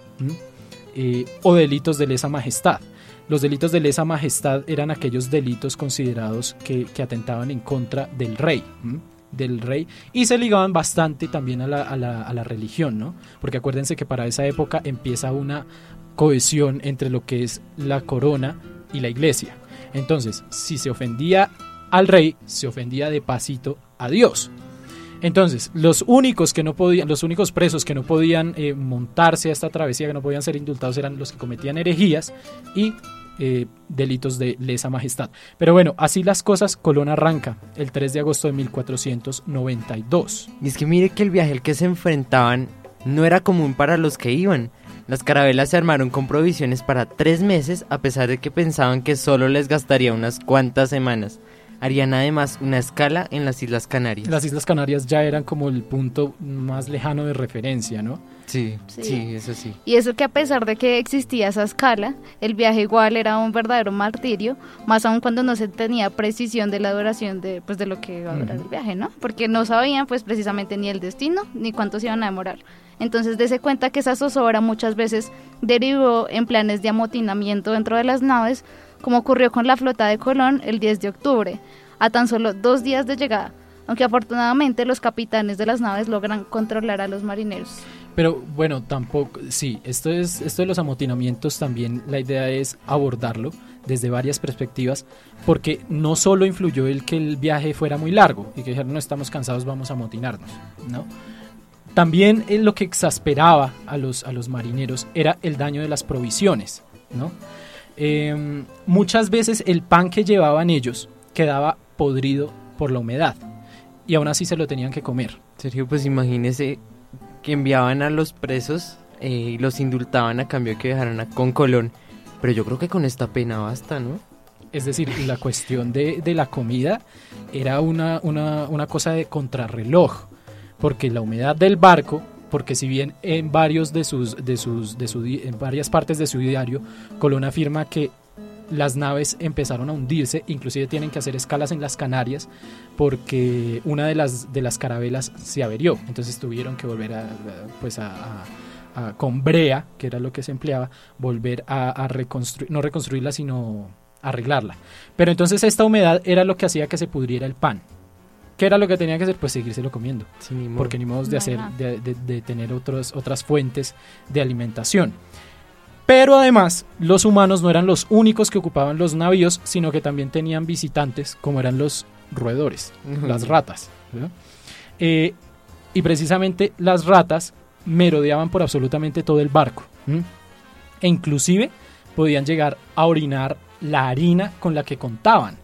eh, o delitos de lesa majestad. Los delitos de lesa majestad eran aquellos delitos considerados que, atentaban en contra del rey. ¿m? del rey y se ligaban bastante también a la- a la religión, ¿no? Porque acuérdense que para esa época empieza una cohesión entre lo que es la corona y la iglesia. Entonces, si se ofendía al rey, se ofendía de pasito a Dios. Entonces, los únicos que no podían, los únicos presos que no podían eh, montarse a esta travesía, que no podían ser indultados, eran los que cometían herejías y eh, delitos de lesa majestad. Pero bueno, así las cosas, Colón arranca el 3 de agosto de 1492. Y es que mire que el viaje al que se enfrentaban no era común para los que iban. Las carabelas se armaron con provisiones para tres meses a pesar de que pensaban que solo les gastaría unas cuantas semanas. Harían además una escala en las Islas Canarias. Las Islas Canarias ya eran como el punto más lejano de referencia, ¿no? Sí, Sí. sí, eso sí. Y eso que a pesar de que existía esa escala, el viaje igual era un verdadero martirio, más aún cuando no se tenía precisión de la duración de, pues, de lo que iba a durar el viaje, ¿no? Porque no sabían pues precisamente ni el destino ni cuánto se iban a demorar. Entonces, dése cuenta que esa zozobra muchas veces derivó en planes de amotinamiento dentro de las naves, como ocurrió con la flota de Colón el 10 de octubre, a tan solo dos días de llegada, aunque afortunadamente los capitanes de las naves logran controlar a los marineros. Pero bueno, tampoco, sí, esto es esto de los amotinamientos también la idea es abordarlo desde varias perspectivas, porque no solo influyó el que el viaje fuera muy largo y que dijeron no estamos cansados, vamos a amotinarnos, ¿no? También eh, lo que exasperaba a los, a los marineros era el daño de las provisiones, ¿no? Em, muchas veces el pan que llevaban ellos quedaba podrido por la humedad y aún así se lo tenían que comer. Sergio, pues imagínese que enviaban a los presos eh, y los indultaban a cambio de que viajaran a, con Colón. Pero yo creo que con esta pena basta, ¿no? Es decir, la cuestión de, de la comida era una, una, una, cosa de contrarreloj, porque la humedad del barco, porque si bien en varios de sus, de sus, de en varias partes de su diario, Colón afirma que las naves empezaron a hundirse, inclusive tienen que hacer escalas en las Canarias porque una de las, de las carabelas se averió, entonces tuvieron que volver a, pues a, a, con brea, que era lo que se empleaba, volver a, reconstruir, no reconstruirla, sino arreglarla. Pero entonces esta humedad era lo que hacía que se pudriera el pan. ¿Qué era lo que tenía que hacer? Pues seguírselo comiendo. Sí, ni porque ni modo de, hacer, de, de, de tener otros, otras fuentes de alimentación. Pero además, los humanos no eran los únicos que ocupaban los navíos, sino que también tenían visitantes, como eran los roedores, las ratas. Eh, y precisamente las ratas merodeaban por absolutamente todo el barco. E inclusive podían llegar a orinar la harina con la que contaban.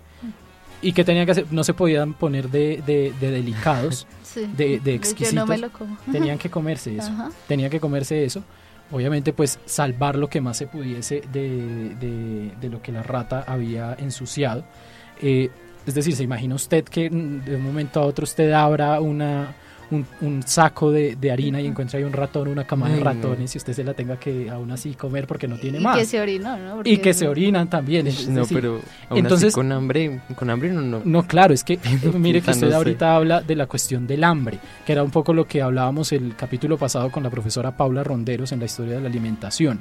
¿Y que tenían que hacer? No se podían poner de, de, de delicados, Sí. de, de exquisitos. Yo no me lo como. Tenían que comerse eso. Ajá. Tenían que comerse eso. Obviamente, pues salvar lo que más se pudiese de, de, lo que la rata había ensuciado. Eh, es decir, se imagina usted que de un momento a otro usted abra una, un, un saco de, de harina y encuentra ahí un ratón, una cama de Ay, ratones y usted se la tenga que aún así comer porque no tiene Y más. que se orinó, ¿no? y que se orinan también. es No, pero aún entonces, así con hambre, con hambre no, no. no, claro, es que mire que usted ahorita habla de la cuestión del hambre, que era un poco lo que hablábamos el capítulo pasado con la profesora Paula Ronderos en la historia de la alimentación.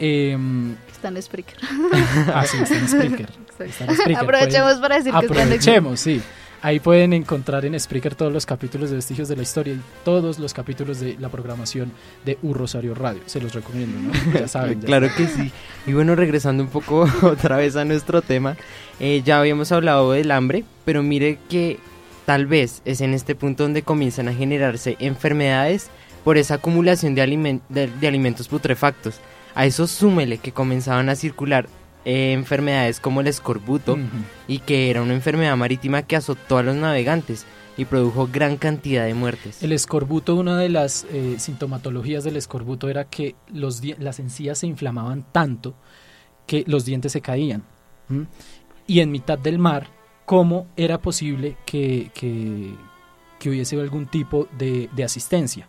Em, Está en Spreaker. ah, sí, está en Spreaker. Está en Spreaker, Aprovechemos pueden- para decir que está en Aprovechemos, sí. Ahí pueden encontrar en Spreaker todos los capítulos de Vestigios de la Historia y todos los capítulos de la programación de U Rosario Radio. Se los recomiendo, ¿no? Ya saben. ya claro que sí. Y bueno, regresando un poco otra vez a nuestro tema, eh, ya habíamos hablado del hambre, pero mire que tal vez es en este punto donde comienzan a generarse enfermedades por esa acumulación de, alimen- de- de alimentos putrefactos. A eso súmele que comenzaban a circular eh, enfermedades como el escorbuto y que era una enfermedad marítima que azotó a los navegantes y produjo gran cantidad de muertes. El escorbuto, una de las eh, sintomatologías del escorbuto era que los las encías se inflamaban tanto que los dientes se caían. Y en mitad del mar, ¿cómo era posible que, que- que hubiese algún tipo de, de asistencia?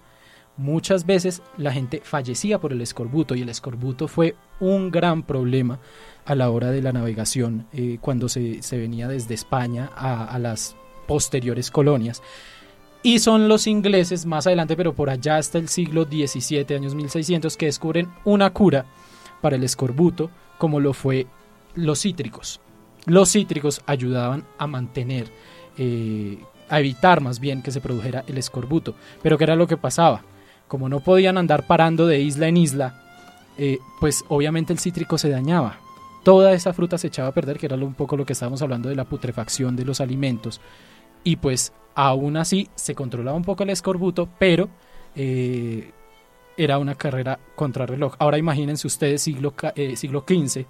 Muchas veces la gente fallecía por el escorbuto y el escorbuto fue un gran problema a la hora de la navegación eh, cuando se, se venía desde España a, las posteriores colonias. Y son los ingleses más adelante, pero por allá hasta el siglo XVII, años 1600, que descubren una cura para el escorbuto, como lo fue los cítricos. Los cítricos ayudaban a mantener, eh, a evitar más bien que se produjera el escorbuto. Pero ¿qué era lo que pasaba? Como no podían andar parando de isla en isla, eh, pues obviamente el cítrico se dañaba. Toda esa fruta se echaba a perder, que era un poco lo que estábamos hablando de la putrefacción de los alimentos. Y pues aún así se controlaba un poco el escorbuto, pero eh, era una carrera contrarreloj. Ahora imagínense ustedes siglo, eh, siglo XV,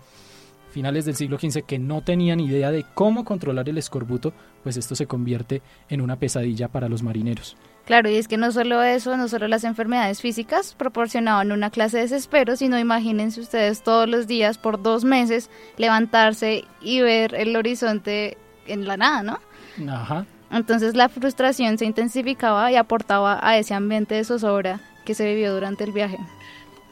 finales del siglo XV, que no tenían idea de cómo controlar el escorbuto, pues esto se convierte en una pesadilla para los marineros. Claro, y es que no solo eso, no solo las enfermedades físicas proporcionaban una clase de desespero, sino imagínense ustedes todos los días por dos meses levantarse y ver el horizonte en la nada, ¿no? Ajá. Entonces la frustración se intensificaba y aportaba a ese ambiente de zozobra que se vivió durante el viaje.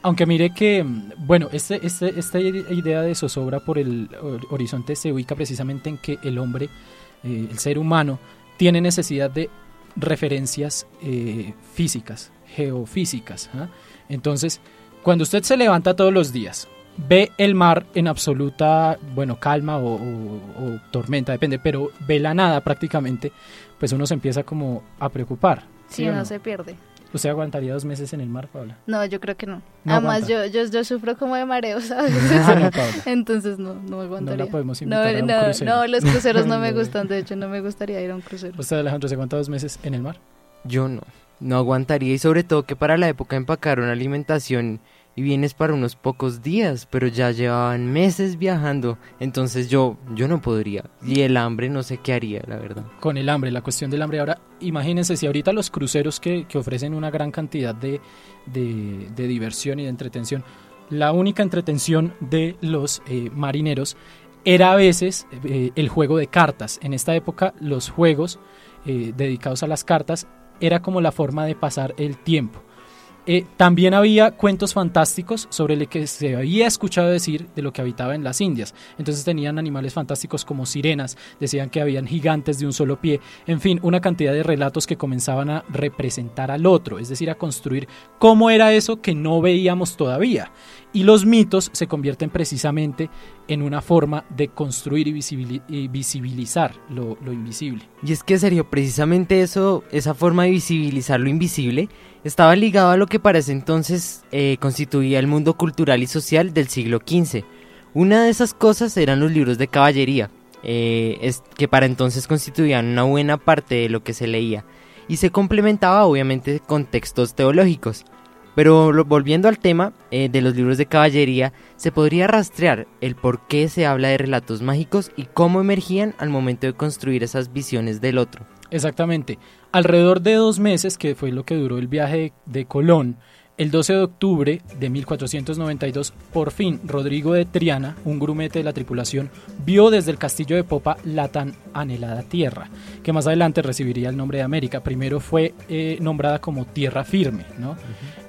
Aunque mire que, bueno, este, este, esta idea de zozobra por el hor- horizonte se ubica precisamente en que el hombre, eh, el ser humano, tiene necesidad de referencias eh, físicas geofísicas. ¿ah? Entonces, cuando usted se levanta todos los días, ve el mar en absoluta, bueno, calma o, o- o tormenta, depende, pero ve la nada prácticamente, pues uno se empieza como a preocupar. Sí, uno no? se pierde. ¿Usted aguantaría dos meses en el mar, Paula? No, yo creo que no. No Además, yo, yo, yo sufro como de mareos veces. Ah, no, Paula. Entonces, no, no aguantaría. podemos no, invitar a un no, crucero. no, los cruceros no me No. gustan. De hecho, no me gustaría ir a un crucero. ¿Usted, Alejandro, se aguanta dos meses en el mar? Yo no, no aguantaría y sobre todo que para la época empacaron alimentación y bienes para unos pocos días, pero ya llevaban meses viajando, entonces yo, yo no podría. Y el hambre no sé qué haría, la verdad. con el hambre, la cuestión del hambre. Ahora, imagínense si ahorita los cruceros que, que ofrecen una gran cantidad de, de- de diversión y de entretención, la única entretención de los eh, marineros era a veces eh, el juego de cartas. En esta época, los juegos eh, dedicados a las cartas era como la forma de pasar el tiempo. Eh, también había cuentos fantásticos sobre lo que se había escuchado decir de lo que habitaba en las Indias. Entonces tenían animales fantásticos como sirenas, decían que habían gigantes de un solo pie, en fin, una cantidad de relatos que comenzaban a representar al otro, es decir, a construir cómo era eso que no veíamos todavía. Y los mitos se convierten precisamente en una forma de construir y, visibili- y visibilizar lo, invisible. Y es que, Sergio, precisamente eso, esa forma de visibilizar lo invisible, estaba ligado a lo que para ese entonces eh, constituía el mundo cultural y social del siglo XV. Una de esas cosas eran los libros de caballería, eh, es- que para entonces constituían una buena parte de lo que se leía, y se complementaba obviamente con textos teológicos. Pero volviendo al tema eh, de los libros de caballería, se podría rastrear el por qué se habla de relatos mágicos y cómo emergían al momento de construir esas visiones del otro. Exactamente. Alrededor de dos meses, que fue lo que duró el viaje de Colón, el 12 de octubre de 1492, por fin Rodrigo de Triana, un grumete de la tripulación, vio desde el castillo de Popa la tan anhelada tierra, que más adelante recibiría el nombre de América. Primero fue eh, nombrada como tierra firme, ¿no?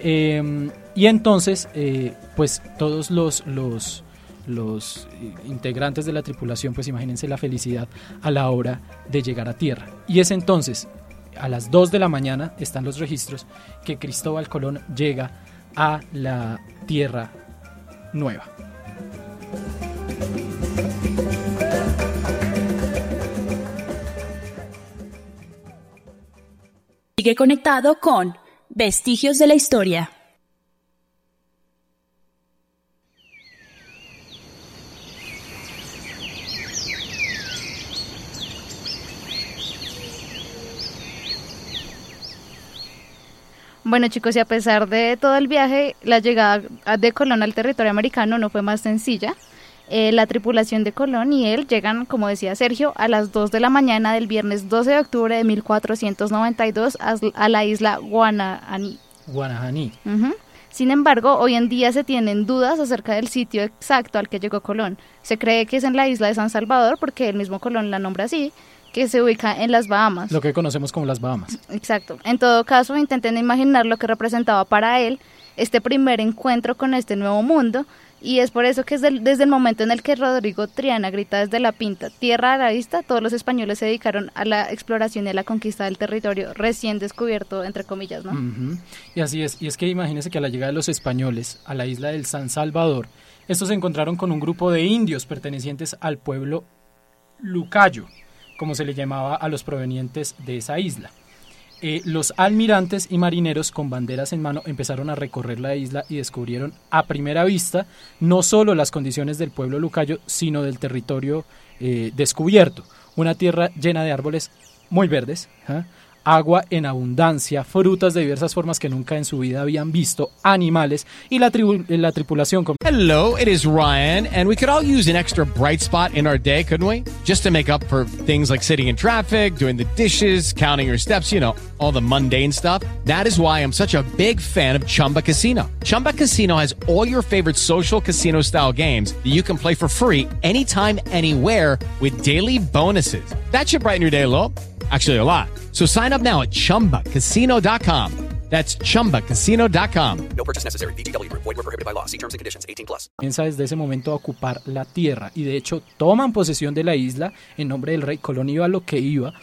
Eh, y entonces, eh, pues todos los, los, los integrantes de la tripulación, pues imagínense la felicidad a la hora de llegar a tierra. Y es entonces, a las 2 de la mañana, están los registros, que Cristóbal Colón llega a la tierra nueva. Sigue conectado con Vestigios de la Historia. Bueno chicos, y a pesar de todo el viaje, la llegada de Colón al territorio americano no fue más sencilla. Eh, la tripulación de Colón y él llegan, como decía Sergio, a las 2 de la mañana del viernes 12 de octubre de 1492 a, a la isla Guanahaní. Guanahaní. Ujú. Sin embargo, hoy en día se tienen dudas acerca del sitio exacto al que llegó Colón. Se cree que es en la isla de San Salvador porque el mismo Colón la nombra así, que se ubica en las Bahamas. Lo que conocemos como las Bahamas. Exacto. En todo caso, intenten imaginar lo que representaba para él este primer encuentro con este nuevo mundo. Y es por eso que desde el, desde el momento en el que Rodrigo Triana grita desde la pinta, tierra a la vista, todos los españoles se dedicaron a la exploración y a la conquista del territorio recién descubierto, entre comillas, ¿no? Y así es. Y es que imagínense que a la llegada de los españoles a la isla del San Salvador, estos se encontraron con un grupo de indios pertenecientes al pueblo Lucayo, como se le llamaba a los provenientes de esa isla. Eh, los almirantes y marineros con banderas en mano empezaron a recorrer la isla y descubrieron a primera vista no solo las condiciones del pueblo lucayo, sino del territorio eh, descubierto. Una tierra llena de árboles muy verdes, ¿ah? Agua en abundancia, frutas de diversas formas que nunca en su vida habían visto, animales y la, tripulación com- Hello, it is Ryan, and we could all use an extra bright spot in our day, couldn't we? Just to make up for things like sitting in traffic, doing the dishes, counting your steps, you know, all the mundane stuff. That is why I'm such a big fan of Chumba Casino. Chumba Casino has all your favorite social casino style games that you can play for free anytime, anywhere with daily bonuses. That should brighten your day a little. Actually, a lot. So sign up now at chumbacasino.com. That's chumbacasino.com. No purchase necessary. VGW Group. Void were prohibited by law. See terms and conditions. 18 plus. comienza desde ese momento a ocupar la tierra y de hecho toman posesión de la isla en nombre del rey Colón iba a lo que iba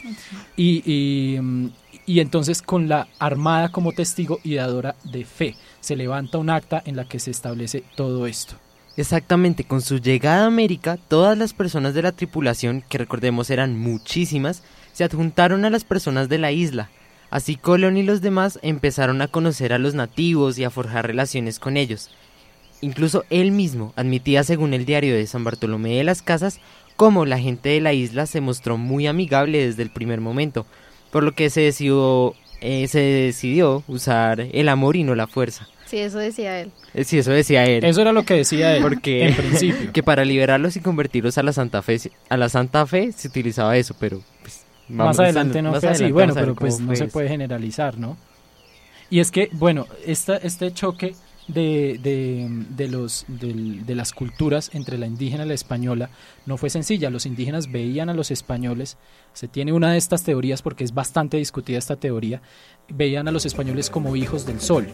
y, y, mm, y entonces con la armada como testigo y dadora de fe se levanta un acta en la que se establece todo esto. Exactamente, con su llegada a América, todas las personas de la tripulación, que recordemos eran muchísimas, se adjuntaron a las personas de la isla. Así Colón y los demás empezaron a conocer a los nativos y a forjar relaciones con ellos. Incluso él mismo admitía, según el diario de San Bartolomé de las Casas, cómo la gente de la isla se mostró muy amigable desde el primer momento, por lo que se decidió, eh, se decidió usar el amor y no la fuerza. Sí, eso decía él. Eh, Sí, eso decía él. Eso era lo que decía él Porque en principio. que para liberarlos y convertirlos a la Santa Fe, se- a la Santa Fe se utilizaba eso, pero más adelante no más fue así, bueno, pero pues no se puede generalizar, ¿no? Y es que, bueno, esta, este choque de, de, de los, del- de las culturas entre la indígena y la española no fue sencilla. Los indígenas veían a los españoles, se tiene una de estas teorías porque es bastante discutida esta teoría, veían a los españoles como hijos del sol.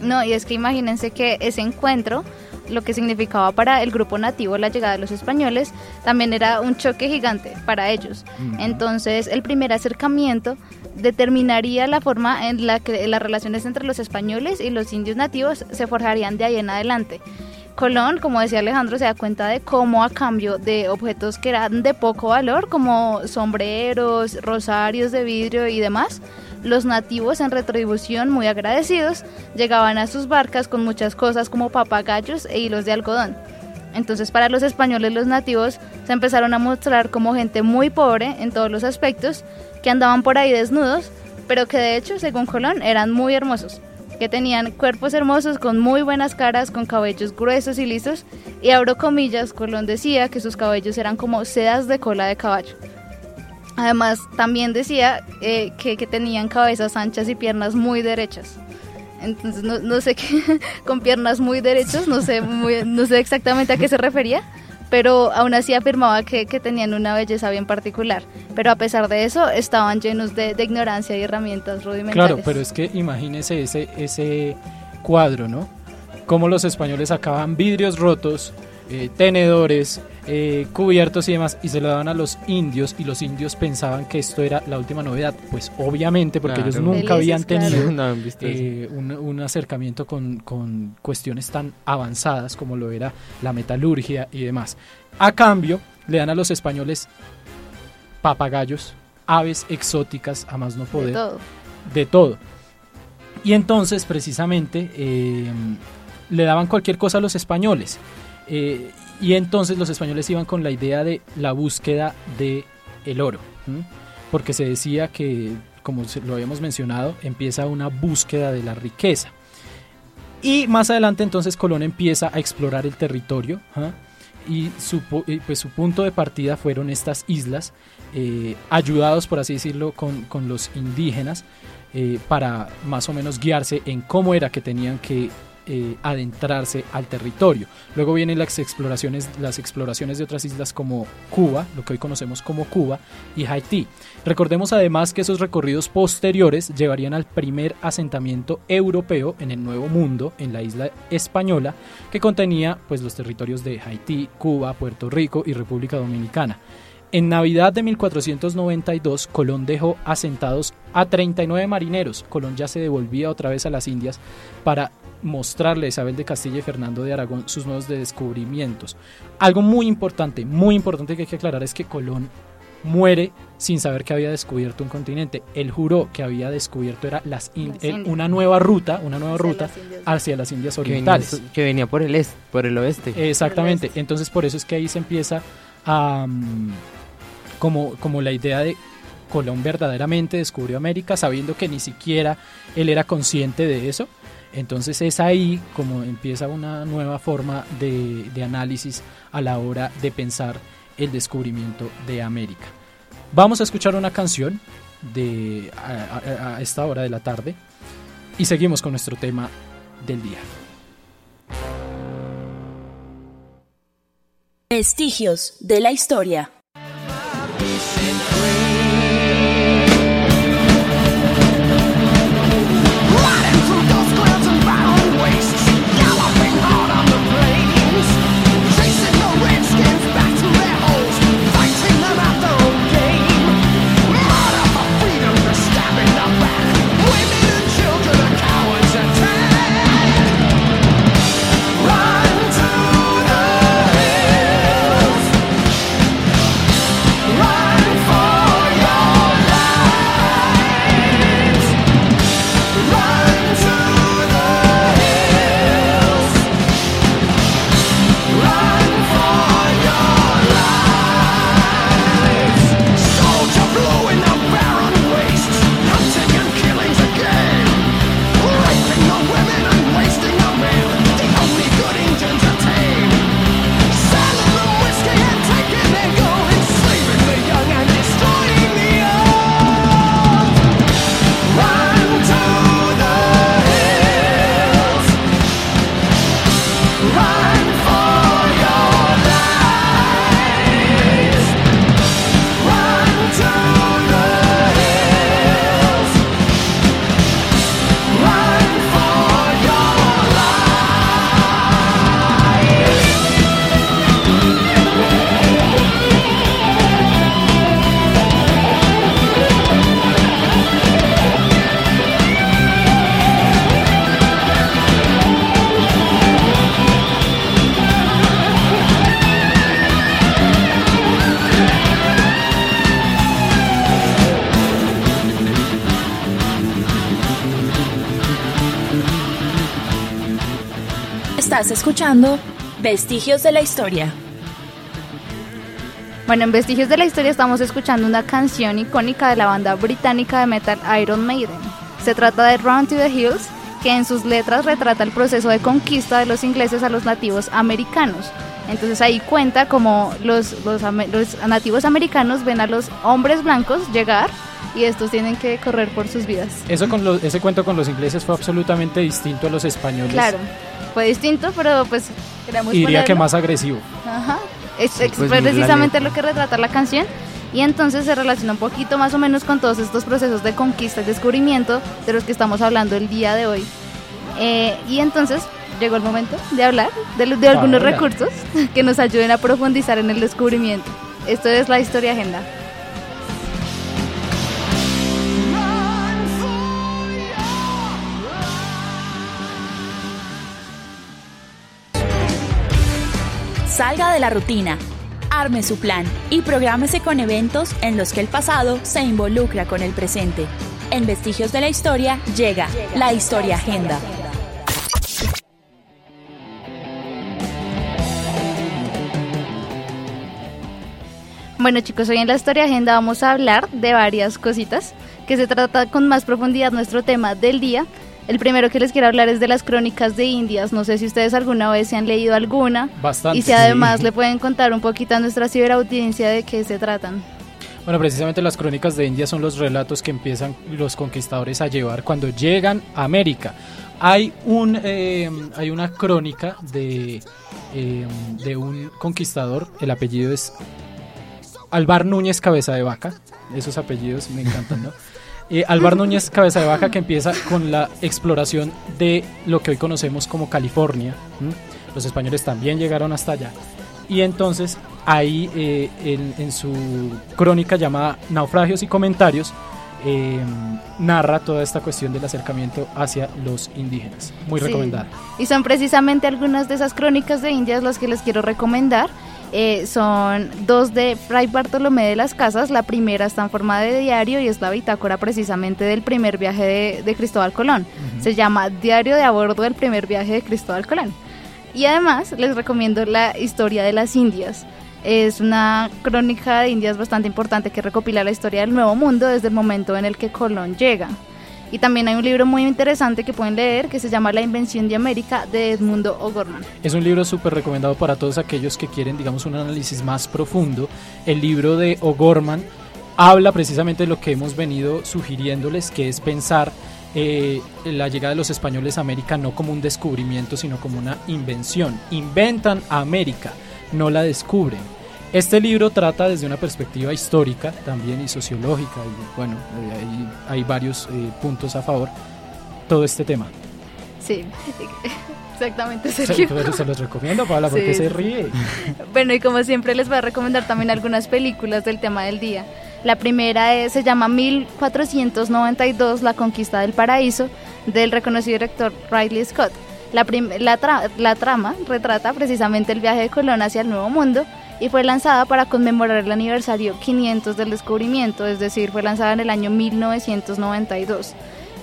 No, y es que imagínense que ese encuentro, lo que significaba para el grupo nativo la llegada de los españoles, también era un choque gigante para ellos. Entonces, el primer acercamiento determinaría la forma en la que las relaciones entre los españoles y los indios nativos se forjarían de ahí en adelante. Colón, como decía Alejandro, se da cuenta de cómo a cambio de objetos que eran de poco valor, como sombreros, rosarios de vidrio y demás, los nativos en retribución, muy agradecidos, llegaban a sus barcas con muchas cosas como papagayos e hilos de algodón. Entonces para los españoles los nativos se empezaron a mostrar como gente muy pobre en todos los aspectos, que andaban por ahí desnudos, pero que de hecho, según Colón, eran muy hermosos, que tenían cuerpos hermosos con muy buenas caras, con cabellos gruesos y lisos, y abro comillas, Colón decía que sus cabellos eran como sedas de cola de caballo. Además, también decía eh, que, que tenían cabezas anchas y piernas muy derechas. Entonces, no, no sé qué, con piernas muy derechas, no sé, no sé exactamente a qué se refería, pero aún así afirmaba que, que tenían una belleza bien particular. Pero a pesar de eso, estaban llenos de, de ignorancia y herramientas rudimentarias. Claro, pero es que imagínese ese, ese cuadro, ¿no? Cómo los españoles sacaban vidrios rotos, eh, tenedores, eh, cubiertos y demás, y se lo daban a los indios, y los indios pensaban que esto era la última novedad. Pues obviamente, porque ellos nunca habían claro. tenido eh, un, un acercamiento con, con cuestiones tan avanzadas como lo era la metalurgia y demás. A cambio, le dan a los españoles papagayos, aves exóticas, a más no poder De todo. de todo. Y entonces, precisamente, eh, le daban cualquier cosa a los españoles. Eh, y entonces los españoles iban con la idea de la búsqueda de el oro. Porque se decía que, como lo habíamos mencionado, empieza una búsqueda de la riqueza. Y más adelante entonces Colón empieza a explorar el territorio ¿ah? y su, pues, su punto de partida fueron estas islas, eh, ayudados por así decirlo con, con los indígenas eh, para más o menos guiarse en cómo era que tenían que eh, adentrarse al territorio. Luego vienen las exploraciones, las exploraciones de otras islas como Cuba, lo que hoy conocemos como Cuba, y Haití. Recordemos además que esos recorridos posteriores llevarían al primer asentamiento europeo en el Nuevo Mundo, en la isla española, que contenía pues los territorios de Haití, Cuba, Puerto Rico y República Dominicana. En Navidad de 1492, Colón dejó asentados a 39 marineros. Colón ya se devolvía otra vez a las Indias para mostrarle a Isabel de Castilla y Fernando de Aragón sus nuevos descubrimientos. Algo muy importante, muy importante que hay que aclarar es que Colón muere sin saber que había descubierto un continente. Él juró que había descubierto era las In- Las Indias. una nueva ruta, una nueva Hacia ruta las Indias. hacia las Indias Que venía, Orientales. que venía por el este, por el oeste. Exactamente. Entonces por eso es que ahí se empieza a como, como la idea de Colón verdaderamente descubrió América sabiendo que ni siquiera él era consciente de eso. Entonces es ahí como empieza una nueva forma de, de análisis a la hora de pensar el descubrimiento de América. Vamos a escuchar una canción de, a- a- a esta hora de la tarde y seguimos con nuestro tema del día. Vestigios de la historia. Escuchando Vestigios de la Historia. Bueno, en Vestigios de la Historia estamos escuchando una canción icónica de la banda británica de metal Iron Maiden. Se trata de Run to the Hills, que en sus letras retrata el proceso de conquista de los ingleses a los nativos americanos. Entonces ahí cuenta como los, los, los nativos americanos ven a los hombres blancos llegar y estos tienen que correr por sus vidas. Eso con lo- ese cuento con los ingleses fue absolutamente distinto a los españoles. Claro, fue distinto, pero pues queremos Y diría que ponerlo. más agresivo. Ajá. Es, Sí, es pues, precisamente lo que retrata la canción. Y entonces se relaciona un poquito más o menos con todos estos procesos de conquista y descubrimiento de los que estamos hablando el día de hoy. Eh, y entonces llegó el momento de hablar de, de algunos recursos que nos ayuden a profundizar en el descubrimiento. Esto es la historia agenda. Salga de la rutina, arme su plan y prográmese con eventos en los que el pasado se involucra con el presente. En Vestigios de la Historia llega la Historia Agenda. Bueno chicos, hoy en la Historia Agenda vamos a hablar de varias cositas que se trata con más profundidad nuestro tema del día. El primero que les quiero hablar es de las crónicas de Indias. No sé si ustedes alguna vez se han leído alguna. Bastante. Y si además le pueden contar un poquito a nuestra ciberaudiencia de qué se tratan. Bueno, precisamente las crónicas de India son los relatos que empiezan los conquistadores a llevar cuando llegan a América. Hay, un, eh, hay una crónica de, eh, de un conquistador, el apellido es Alvar Núñez Cabeza de Vaca, esos apellidos me encantan, ¿no? Eh, Alvar Núñez Cabeza de Vaca que empieza con la exploración de lo que hoy conocemos como California. ¿m? Los españoles también llegaron hasta allá. Y entonces ahí eh, en, en su crónica llamada Naufragios y Comentarios eh, narra toda esta cuestión del acercamiento hacia los indígenas. Muy Sí. recomendada. Y son precisamente algunas de esas crónicas de Indias las que les quiero recomendar. Eh, son dos de Fray Bartolomé de las Casas. La primera está en forma de diario y es la bitácora precisamente del primer viaje de, de Cristóbal Colón. Se llama Diario de a bordo del primer viaje de Cristóbal Colón. Y además les recomiendo la historia de las Indias. Es una crónica de Indias bastante importante que recopila la historia del Nuevo Mundo desde el momento en el que Colón llega. Y también hay un libro muy interesante que pueden leer que se llama La Invención de América de Edmundo O'Gorman. Es un libro súper recomendado para todos aquellos que quieren, digamos, un análisis más profundo. El libro de O'Gorman habla precisamente de lo que hemos venido sugiriéndoles, que es pensar eh, la llegada de los españoles a América no como un descubrimiento, sino como una invención. Inventan a América, no la descubren. Este libro trata desde una perspectiva histórica también y sociológica, y bueno, eh, hay, hay varios eh, puntos a favor, todo este tema. Sí, exactamente, Se, Sergio. pero se los recomiendo, Paula, porque Sí, se ríe. Bueno, y como siempre les voy a recomendar también algunas películas del tema del día. La primera es- se llama 1492, La Conquista del Paraíso, del reconocido director Riley Scott. La, la, tra- la trama retrata precisamente el viaje de Colón hacia el Nuevo Mundo y fue lanzada para conmemorar el aniversario 500 del descubrimiento, es decir, fue lanzada en el año 1992.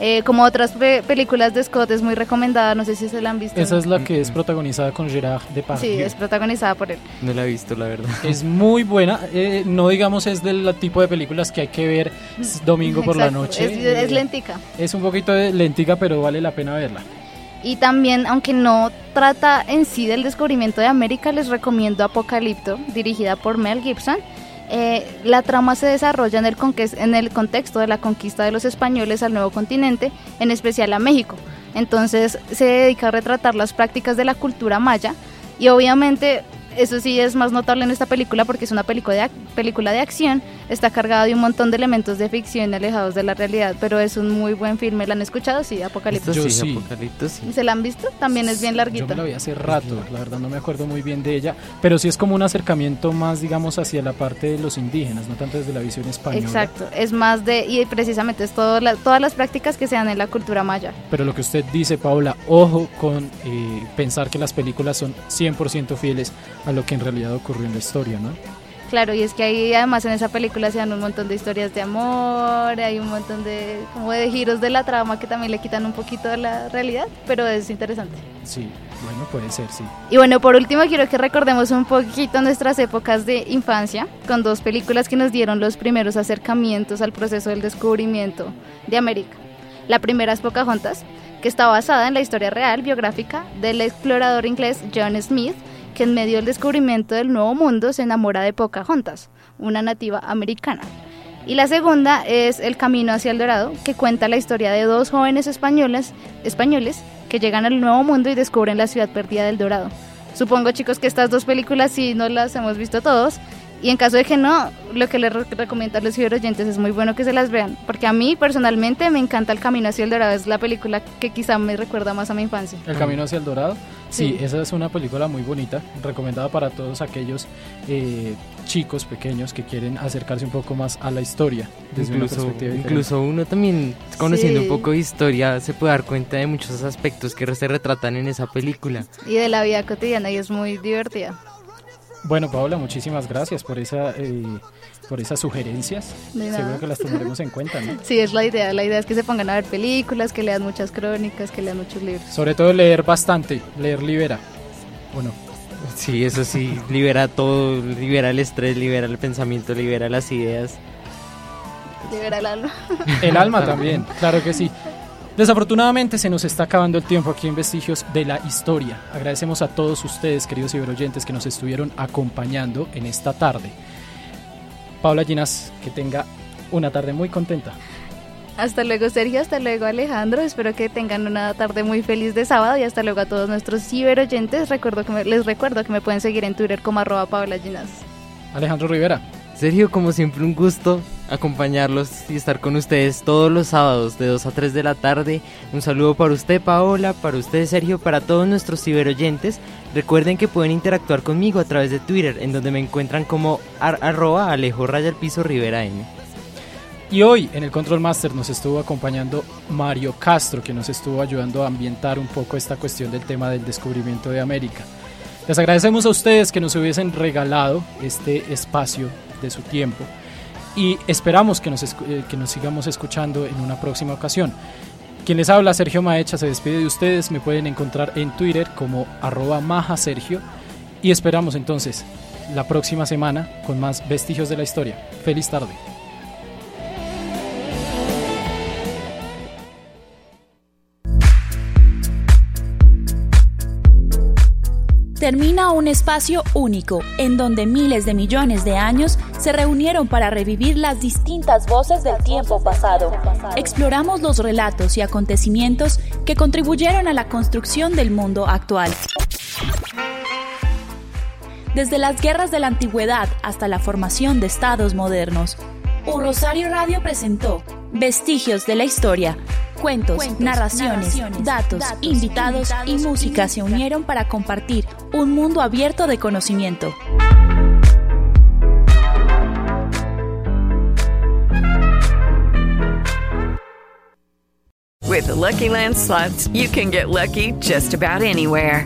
Eh, como otras pe- películas de Scott es muy recomendada, no sé si se la han visto. Esa es la que es protagonizada con Gerard Depardieu. Sí, es protagonizada por él. No la he visto, la verdad. Es muy buena, eh, no digamos es del tipo de películas que hay que ver domingo por la noche. Es, eh, es lentica. Es un poquito de lentica, pero vale la pena verla. Y también, aunque no trata en sí del descubrimiento de América, les recomiendo Apocalipto, dirigida por Mel Gibson. Eh, la trama se desarrolla en el, en el contexto de la conquista de los españoles al nuevo continente, en especial a México. Entonces se dedica a retratar las prácticas de la cultura maya y obviamente eso sí es más notable en esta película porque es una película de, ac- película de acción, está cargada de un montón de elementos de ficción alejados de la realidad, pero es un muy buen filme. ¿La han escuchado? Sí, Apocalipto. Yo sí. Apocalipto, sí. ¿Se la han visto? También es bien Yo larguita. me la vi hace rato, la verdad no me acuerdo muy bien de ella, pero sí es como un acercamiento más, digamos, hacia la parte de los indígenas, no tanto desde la visión española. Exacto, es más de, y precisamente es todo la- todas las prácticas que se dan en la cultura maya. Pero lo que usted dice, Paula, ojo con eh, pensar que las películas son 100% fieles a lo que en realidad ocurrió en la historia, ¿no? Claro, y es que ahí además en esa película se dan un montón de historias de amor, hay un montón de como de giros de la trama que también le quitan un poquito de la realidad, pero es interesante. Sí, bueno, puede ser, sí. Y bueno, por último quiero que recordemos un poquito nuestras épocas de infancia con dos películas que nos dieron los primeros acercamientos al proceso del descubrimiento de América. La primera es Pocahontas, que está basada en la historia real biográfica del explorador inglés John Smith, que en medio del descubrimiento del Nuevo Mundo se enamora de Pocahontas, una nativa americana. Y la segunda es El Camino hacia el Dorado, que cuenta la historia de dos jóvenes españoles, españoles que llegan al Nuevo Mundo y descubren la ciudad perdida del Dorado. Supongo chicos que estas dos películas sí no las hemos visto todos, y en caso de que no, lo que les recomiendo a los oyentes es muy bueno que se las vean, porque a mí personalmente me encanta El Camino hacia el Dorado, es la película que quizá me recuerda más a mi infancia. El Camino hacia el Dorado, sí, esa es una película muy bonita, recomendada para todos aquellos eh, chicos pequeños que quieren acercarse un poco más a la historia. Desde incluso, una perspectiva diferente. incluso uno también conociendo Sí. un poco de historia se puede dar cuenta de muchos aspectos que se retratan en esa película. Y de la vida cotidiana y es muy divertida. Bueno, Paola, muchísimas gracias por esa, eh, por esas sugerencias. Seguro que las tomaremos en cuenta, ¿no? Sí, es la idea. La idea es que se pongan a ver películas, que lean muchas crónicas, que lean muchos libros. Sobre todo leer bastante, leer libera. Bueno, Sí, eso sí, libera todo, libera el estrés, libera el pensamiento, libera las ideas. Libera el alma. el alma también, claro que sí. Desafortunadamente se nos está acabando el tiempo aquí en Vestigios de la Historia. Agradecemos a todos ustedes, queridos ciberoyentes, que nos estuvieron acompañando en esta tarde. Paula Ginas, que tenga una tarde muy contenta. Hasta luego Sergio, hasta luego Alejandro. Espero que tengan una tarde muy feliz de sábado y hasta luego a todos nuestros ciberoyentes. Recuerdo que me- les recuerdo que me pueden seguir en Twitter como arroba Ginas. Alejandro Rivera. Sergio, como siempre, un gusto acompañarlos y estar con ustedes todos los sábados de 2 a 3 de la tarde. Un saludo para usted, Paola, para usted, Sergio, para todos nuestros ciberoyentes. Recuerden que pueden interactuar conmigo a través de Twitter, en donde me encuentran como ar- arroba alejo raya al piso rivera. Y hoy en el Control Master nos estuvo acompañando Mario Castro, que nos estuvo ayudando a ambientar un poco esta cuestión del tema del descubrimiento de América. Les agradecemos a ustedes que nos hubiesen regalado este espacio de su tiempo y esperamos que nos, eh, que nos sigamos escuchando en una próxima ocasión. Quien les habla, Sergio Maecha, se despide de ustedes. Me pueden encontrar en Twitter como arroba maja Sergio y esperamos entonces la próxima semana con más vestigios de la historia. Feliz tarde. Termina un espacio único en donde miles de millones de años se reunieron para revivir las distintas voces del tiempo pasado. Exploramos los relatos y acontecimientos que contribuyeron a la construcción del mundo actual. Desde las guerras de la antigüedad hasta la formación de estados modernos, Un Rosario Radio presentó Vestigios de la Historia. Cuentos, narraciones, datos, invitados y música se unieron para compartir un mundo abierto de conocimiento. With the Lucky Land slots, you can get lucky just about anywhere.